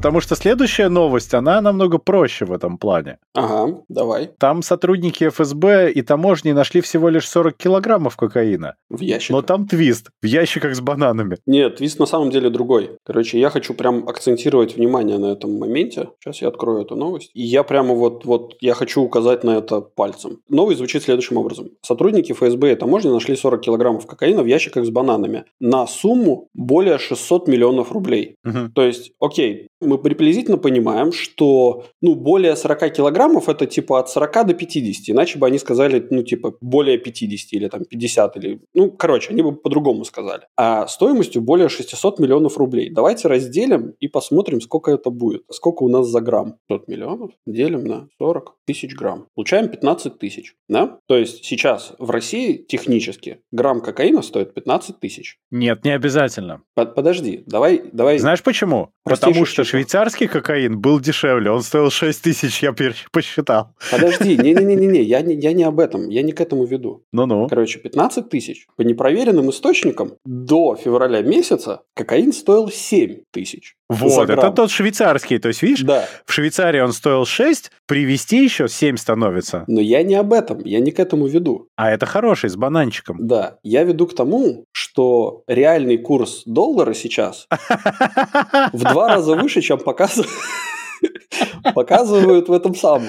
[SPEAKER 2] Потому что следующая новость, она намного проще в этом плане.
[SPEAKER 1] Ага, давай.
[SPEAKER 2] Там сотрудники ФСБ и таможни нашли всего лишь 40 килограммов кокаина.
[SPEAKER 1] В ящик.
[SPEAKER 2] Но там твист в ящиках с бананами.
[SPEAKER 1] Нет, твист на самом деле другой. Короче, я хочу прям акцентировать внимание на этом моменте. Сейчас я открою эту новость. И я прямо вот, вот, я хочу указать на это пальцем. Новость звучит следующим образом. Сотрудники ФСБ и таможни нашли 40 килограммов кокаина в ящиках с бананами на сумму более 600 миллионов рублей.
[SPEAKER 2] Мгм.
[SPEAKER 1] То есть, окей, мы приблизительно понимаем, что ну, более 40 килограммов это типа от 40 до 50, иначе бы они сказали, ну, типа, более 50 или там 50, или, ну, короче, они бы по-другому сказали. А стоимостью более 600 миллионов рублей. Давайте разделим и посмотрим, сколько это будет. Сколько у нас за грамм? 500 миллионов делим на 40 тысяч грамм. Получаем 15 тысяч, да? То есть сейчас в России технически грамм кокаина стоит 15 тысяч.
[SPEAKER 2] Нет, не обязательно.
[SPEAKER 1] Под- Подожди, давай, давай.
[SPEAKER 2] Знаешь почему? Потому что. Швейцарский кокаин был дешевле. Он стоил 6 тысяч, я посчитал.
[SPEAKER 1] Подожди, не-не-не-не, я не, я не об этом, я не к этому веду.
[SPEAKER 2] Ну-ну.
[SPEAKER 1] Короче, 15 тысяч. По непроверенным источникам до февраля месяца кокаин стоил 7 тысяч.
[SPEAKER 2] Вот, это тот швейцарский. То есть, видишь,
[SPEAKER 1] Да,
[SPEAKER 2] в Швейцарии он стоил 6, привезти еще 7 становится.
[SPEAKER 1] но я не об этом, я не к этому веду.
[SPEAKER 2] А это хороший, с бананчиком.
[SPEAKER 1] Да, я веду к тому, что реальный курс доллара сейчас в два раза выше, чем показывают, показывают в этом самом.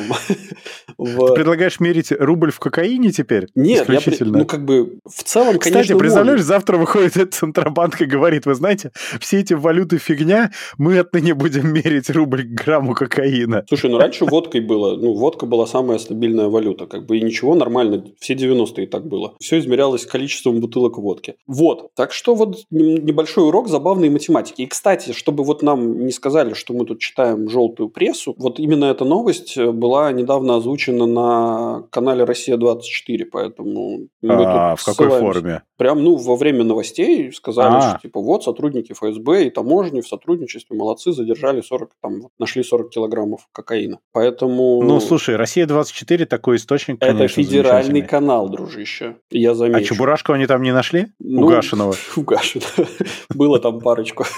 [SPEAKER 1] В-
[SPEAKER 2] Ты предлагаешь мерить рубль в кокаине теперь?
[SPEAKER 1] Нет, я,
[SPEAKER 2] Исключительно.
[SPEAKER 1] ну как бы в целом,
[SPEAKER 2] Кстати,
[SPEAKER 1] конечно,
[SPEAKER 2] представляешь,
[SPEAKER 1] можно.
[SPEAKER 2] завтра выходит этот Центробанк и говорит, вы знаете, все эти валюты фигня, мы отныне будем мерить рубль к грамму кокаина.
[SPEAKER 1] Слушай, ну раньше водкой было, ну водка была самая стабильная валюта, как бы и ничего, нормально, все 90-е так было. Все измерялось количеством бутылок водки. Вот, так что вот небольшой урок забавной математики. И, кстати, чтобы вот нам не сказали, что мы тут читаем желтую прессу, вот именно эта новость э, была недавно озвучена на канале «Россия-24», поэтому
[SPEAKER 2] А, в какой
[SPEAKER 1] ссылаемся.
[SPEAKER 2] форме?
[SPEAKER 1] Прям, ну, во время новостей сказали,
[SPEAKER 2] А.
[SPEAKER 1] что, типа, вот, сотрудники ФСБ и таможни в сотрудничестве, молодцы, задержали 40, там, нашли 40 килограммов кокаина. Поэтому...
[SPEAKER 2] Ну, слушай, Россия-24 такой источник,
[SPEAKER 1] это
[SPEAKER 2] конечно,
[SPEAKER 1] федеральный
[SPEAKER 2] замечательный.
[SPEAKER 1] канал, дружище. Я
[SPEAKER 2] А
[SPEAKER 1] замечу.
[SPEAKER 2] Чебурашку они там не нашли?
[SPEAKER 1] Ну,
[SPEAKER 2] Угашенного.
[SPEAKER 1] Угашенного. Было там парочку.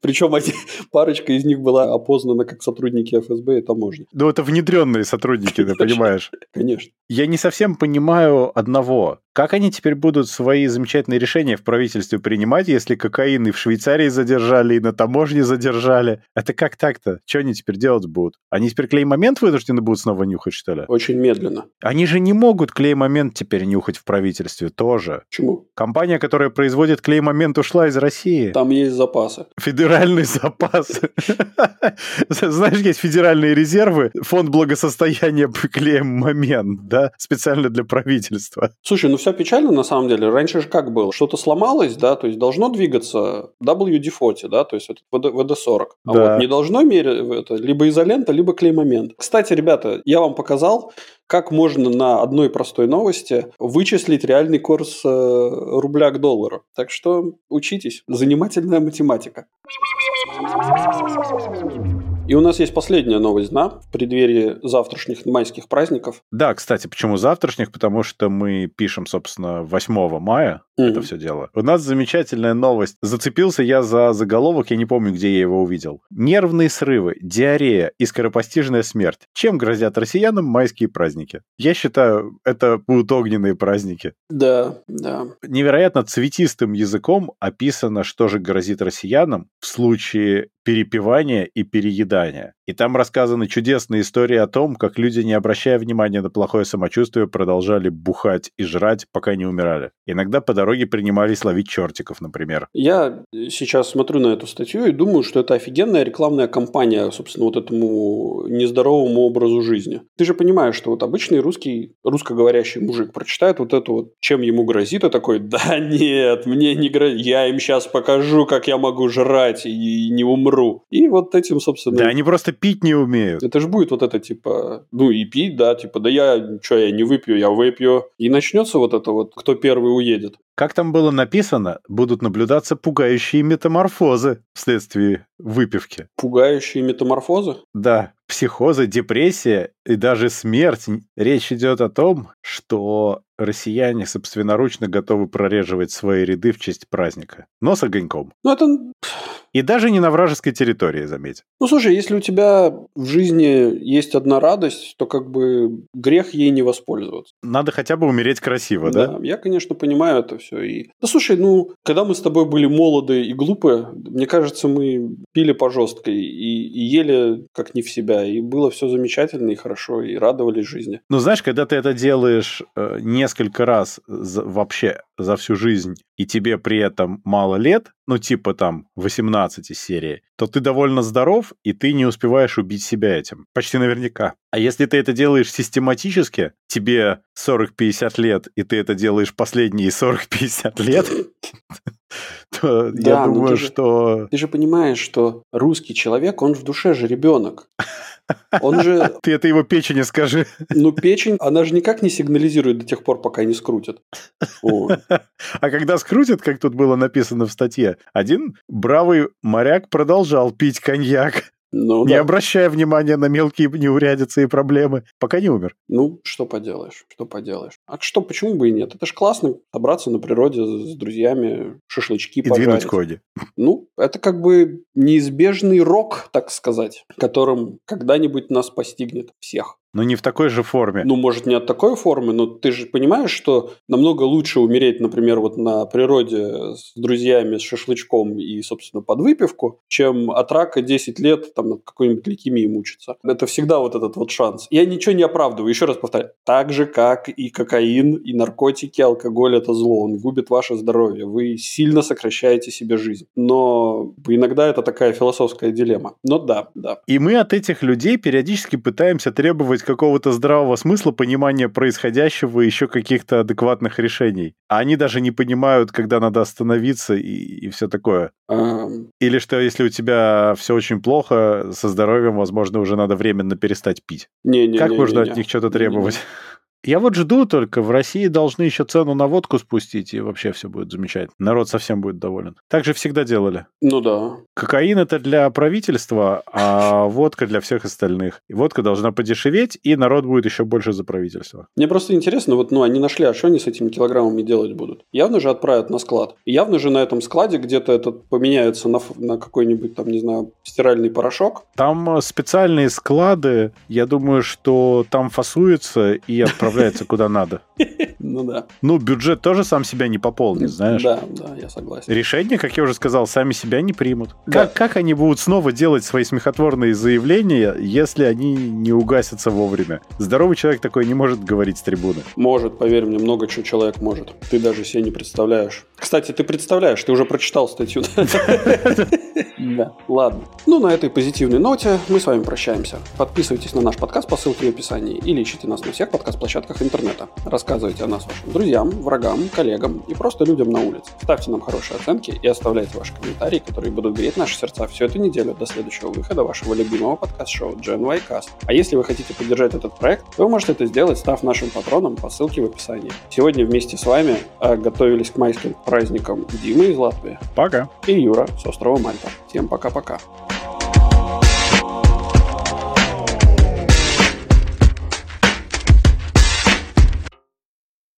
[SPEAKER 1] Причем парочка из них была опознана как сотрудники ФСБ и таможни.
[SPEAKER 2] Ну, это внедренные сотрудники, ты понимаешь.
[SPEAKER 1] Конечно.
[SPEAKER 2] Я не совсем понимаю одного. Как они теперь будут свои замечательные решения в правительстве принимать, если кокаин и в Швейцарии задержали, и на таможне задержали? Это как так-то? Что они теперь делать будут? Они теперь клей-момент вынуждены будут снова нюхать, что ли?
[SPEAKER 1] Очень медленно.
[SPEAKER 2] Они же не могут клей-момент теперь нюхать в правительстве тоже.
[SPEAKER 1] Почему?
[SPEAKER 2] Компания, которая производит клей-момент, ушла из России.
[SPEAKER 1] Там есть запасы.
[SPEAKER 2] Федеральный запас. Знаешь, есть федеральные резервы, фонд благосостояния клеем момент, да, специально для правительства.
[SPEAKER 1] Слушай, ну все печально на самом деле. Раньше же как было? Что-то сломалось, да, то есть должно двигаться WD-40, да, то есть это WD-40. А да. вот не должно мерить это либо изолента, либо клей-момент. Кстати, ребята, я вам показал, как можно на одной простой новости вычислить реальный курс э, рубля к доллару. Так что учитесь. Занимательная математика. И у нас есть последняя новость, да, в преддверии завтрашних майских праздников.
[SPEAKER 2] Да, кстати, почему завтрашних? Потому что мы пишем, собственно, 8 мая mm-hmm. это все дело. У нас замечательная новость. Зацепился я за заголовок, я не помню, где я его увидел. Нервные срывы, диарея и скоропостижная смерть. Чем грозят россиянам майские праздники? Я считаю, это будут огненные праздники.
[SPEAKER 1] Да, да.
[SPEAKER 2] Невероятно цветистым языком описано, что же грозит россиянам в случае перепивания и переедания. И там рассказаны чудесные истории о том, как люди, не обращая внимания на плохое самочувствие, продолжали бухать и жрать, пока не умирали. Иногда по дороге принимались ловить чертиков, например.
[SPEAKER 1] Я сейчас смотрю на эту статью и думаю, что это офигенная рекламная кампания, собственно, вот этому нездоровому образу жизни. Ты же понимаешь, что вот обычный русский, русскоговорящий мужик прочитает вот это вот, чем ему грозит, и такой, да нет, мне не грозит, я им сейчас покажу, как я могу жрать и не умру. И вот этим, собственно...
[SPEAKER 2] Да, они просто пить не умеют.
[SPEAKER 1] Это же будет вот это, типа, ну и пить, да, типа, да я, что, я не выпью, я выпью. И начнется вот это вот, кто первый уедет.
[SPEAKER 2] Как там было написано, будут наблюдаться пугающие метаморфозы вследствие выпивки.
[SPEAKER 1] Пугающие метаморфозы?
[SPEAKER 2] Да, психозы, депрессия и даже смерть. Речь идет о том, что россияне собственноручно готовы прореживать свои ряды в честь праздника. Но с огоньком.
[SPEAKER 1] Ну, это
[SPEAKER 2] и даже не на вражеской территории, заметь.
[SPEAKER 1] Ну, слушай, если у тебя в жизни есть одна радость, то как бы грех ей не воспользоваться.
[SPEAKER 2] Надо хотя бы умереть красиво, да?
[SPEAKER 1] Да, я, конечно, понимаю это все. И... Да, слушай, ну, когда мы с тобой были молоды и глупы, мне кажется, мы пили по жесткой и, и ели как не в себя. И было все замечательно и хорошо, и радовались жизни.
[SPEAKER 2] Ну, знаешь, когда ты это делаешь э, несколько раз за, вообще за всю жизнь, и тебе при этом мало лет, ну, типа там 18 серии, то ты довольно здоров, и ты не успеваешь убить себя этим. Почти наверняка. А если ты это делаешь систематически, тебе 40-50 лет, и ты это делаешь последние 40-50 лет, то я думаю, что...
[SPEAKER 1] Ты же понимаешь, что русский человек, он в душе же ребенок. Он же...
[SPEAKER 2] Ты это его печени скажи.
[SPEAKER 1] Ну, печень, она же никак не сигнализирует до тех пор, пока не скрутят.
[SPEAKER 2] А когда скрутят, как тут было написано в статье, один бравый моряк продолжал пить коньяк. Ну, не да. обращая внимания на мелкие неурядицы и проблемы, пока не умер.
[SPEAKER 1] Ну, что поделаешь, что поделаешь. А что, почему бы и нет? Это же классно, собраться на природе с друзьями, шашлычки
[SPEAKER 2] и пожарить. двинуть коди.
[SPEAKER 1] Ну, это как бы неизбежный рок, так сказать, которым когда-нибудь нас постигнет всех.
[SPEAKER 2] Но не в такой же форме.
[SPEAKER 1] Ну, может, не от такой формы, но ты же понимаешь, что намного лучше умереть, например, вот на природе с друзьями, с шашлычком и, собственно, под выпивку, чем от рака 10 лет там от какой-нибудь лейкемии мучиться. Это всегда вот этот вот шанс. Я ничего не оправдываю, еще раз повторяю. Так же, как и кокаин, и наркотики, алкоголь – это зло. Он губит ваше здоровье. Вы сильно сокращаете себе жизнь. Но иногда это такая философская дилемма. Но да, да.
[SPEAKER 2] И мы от этих людей периодически пытаемся требовать какого-то здравого смысла, понимания происходящего и еще каких-то адекватных решений. А они даже не понимают, когда надо остановиться и, и все такое. Um... Или что, если у тебя все очень плохо со здоровьем, возможно, уже надо временно перестать пить.
[SPEAKER 1] Не, не,
[SPEAKER 2] как
[SPEAKER 1] не,
[SPEAKER 2] можно
[SPEAKER 1] не,
[SPEAKER 2] от них что-то требовать? Не, не. Я вот жду только, в России должны еще цену на водку спустить, и вообще все будет замечательно. Народ совсем будет доволен. Так же всегда делали.
[SPEAKER 1] Ну да.
[SPEAKER 2] Кокаин это для правительства, а водка для всех остальных. И водка должна подешеветь, и народ будет еще больше за правительство.
[SPEAKER 1] Мне просто интересно, вот ну они нашли, а что они с этими килограммами делать будут? Явно же отправят на склад. И явно же на этом складе где-то этот поменяется на, на какой-нибудь там, не знаю, стиральный порошок.
[SPEAKER 2] Там э, специальные склады, я думаю, что там фасуется и отправляется отправляется куда надо.
[SPEAKER 1] Ну да.
[SPEAKER 2] Ну, бюджет тоже сам себя не пополнит, знаешь.
[SPEAKER 1] Да, да, я согласен.
[SPEAKER 2] Решения, как я уже сказал, сами себя не примут. Как, как они будут снова делать свои смехотворные заявления, если они не угасятся вовремя? Здоровый человек такой не может говорить с трибуны.
[SPEAKER 1] Может, поверь мне, много чего человек может. Ты даже себе не представляешь. Кстати, ты представляешь, ты уже прочитал статью. Да, ладно. Ну, на этой позитивной ноте мы с вами прощаемся. Подписывайтесь на наш подкаст по ссылке в описании или ищите нас на всех подкаст-площадках интернета. Рассказывайте о нас вашим друзьям, врагам, коллегам и просто людям на улице. Ставьте нам хорошие оценки и оставляйте ваши комментарии, которые будут греть наши сердца всю эту неделю до следующего выхода вашего любимого подкаст-шоу Gen Y Cast. А если вы хотите поддержать этот проект, вы можете это сделать, став нашим патроном по ссылке в описании. Сегодня вместе с вами а, готовились к майским праздникам Дима из Латвии.
[SPEAKER 2] Пока.
[SPEAKER 1] И Юра с острова Мальта. Всем пока-пока.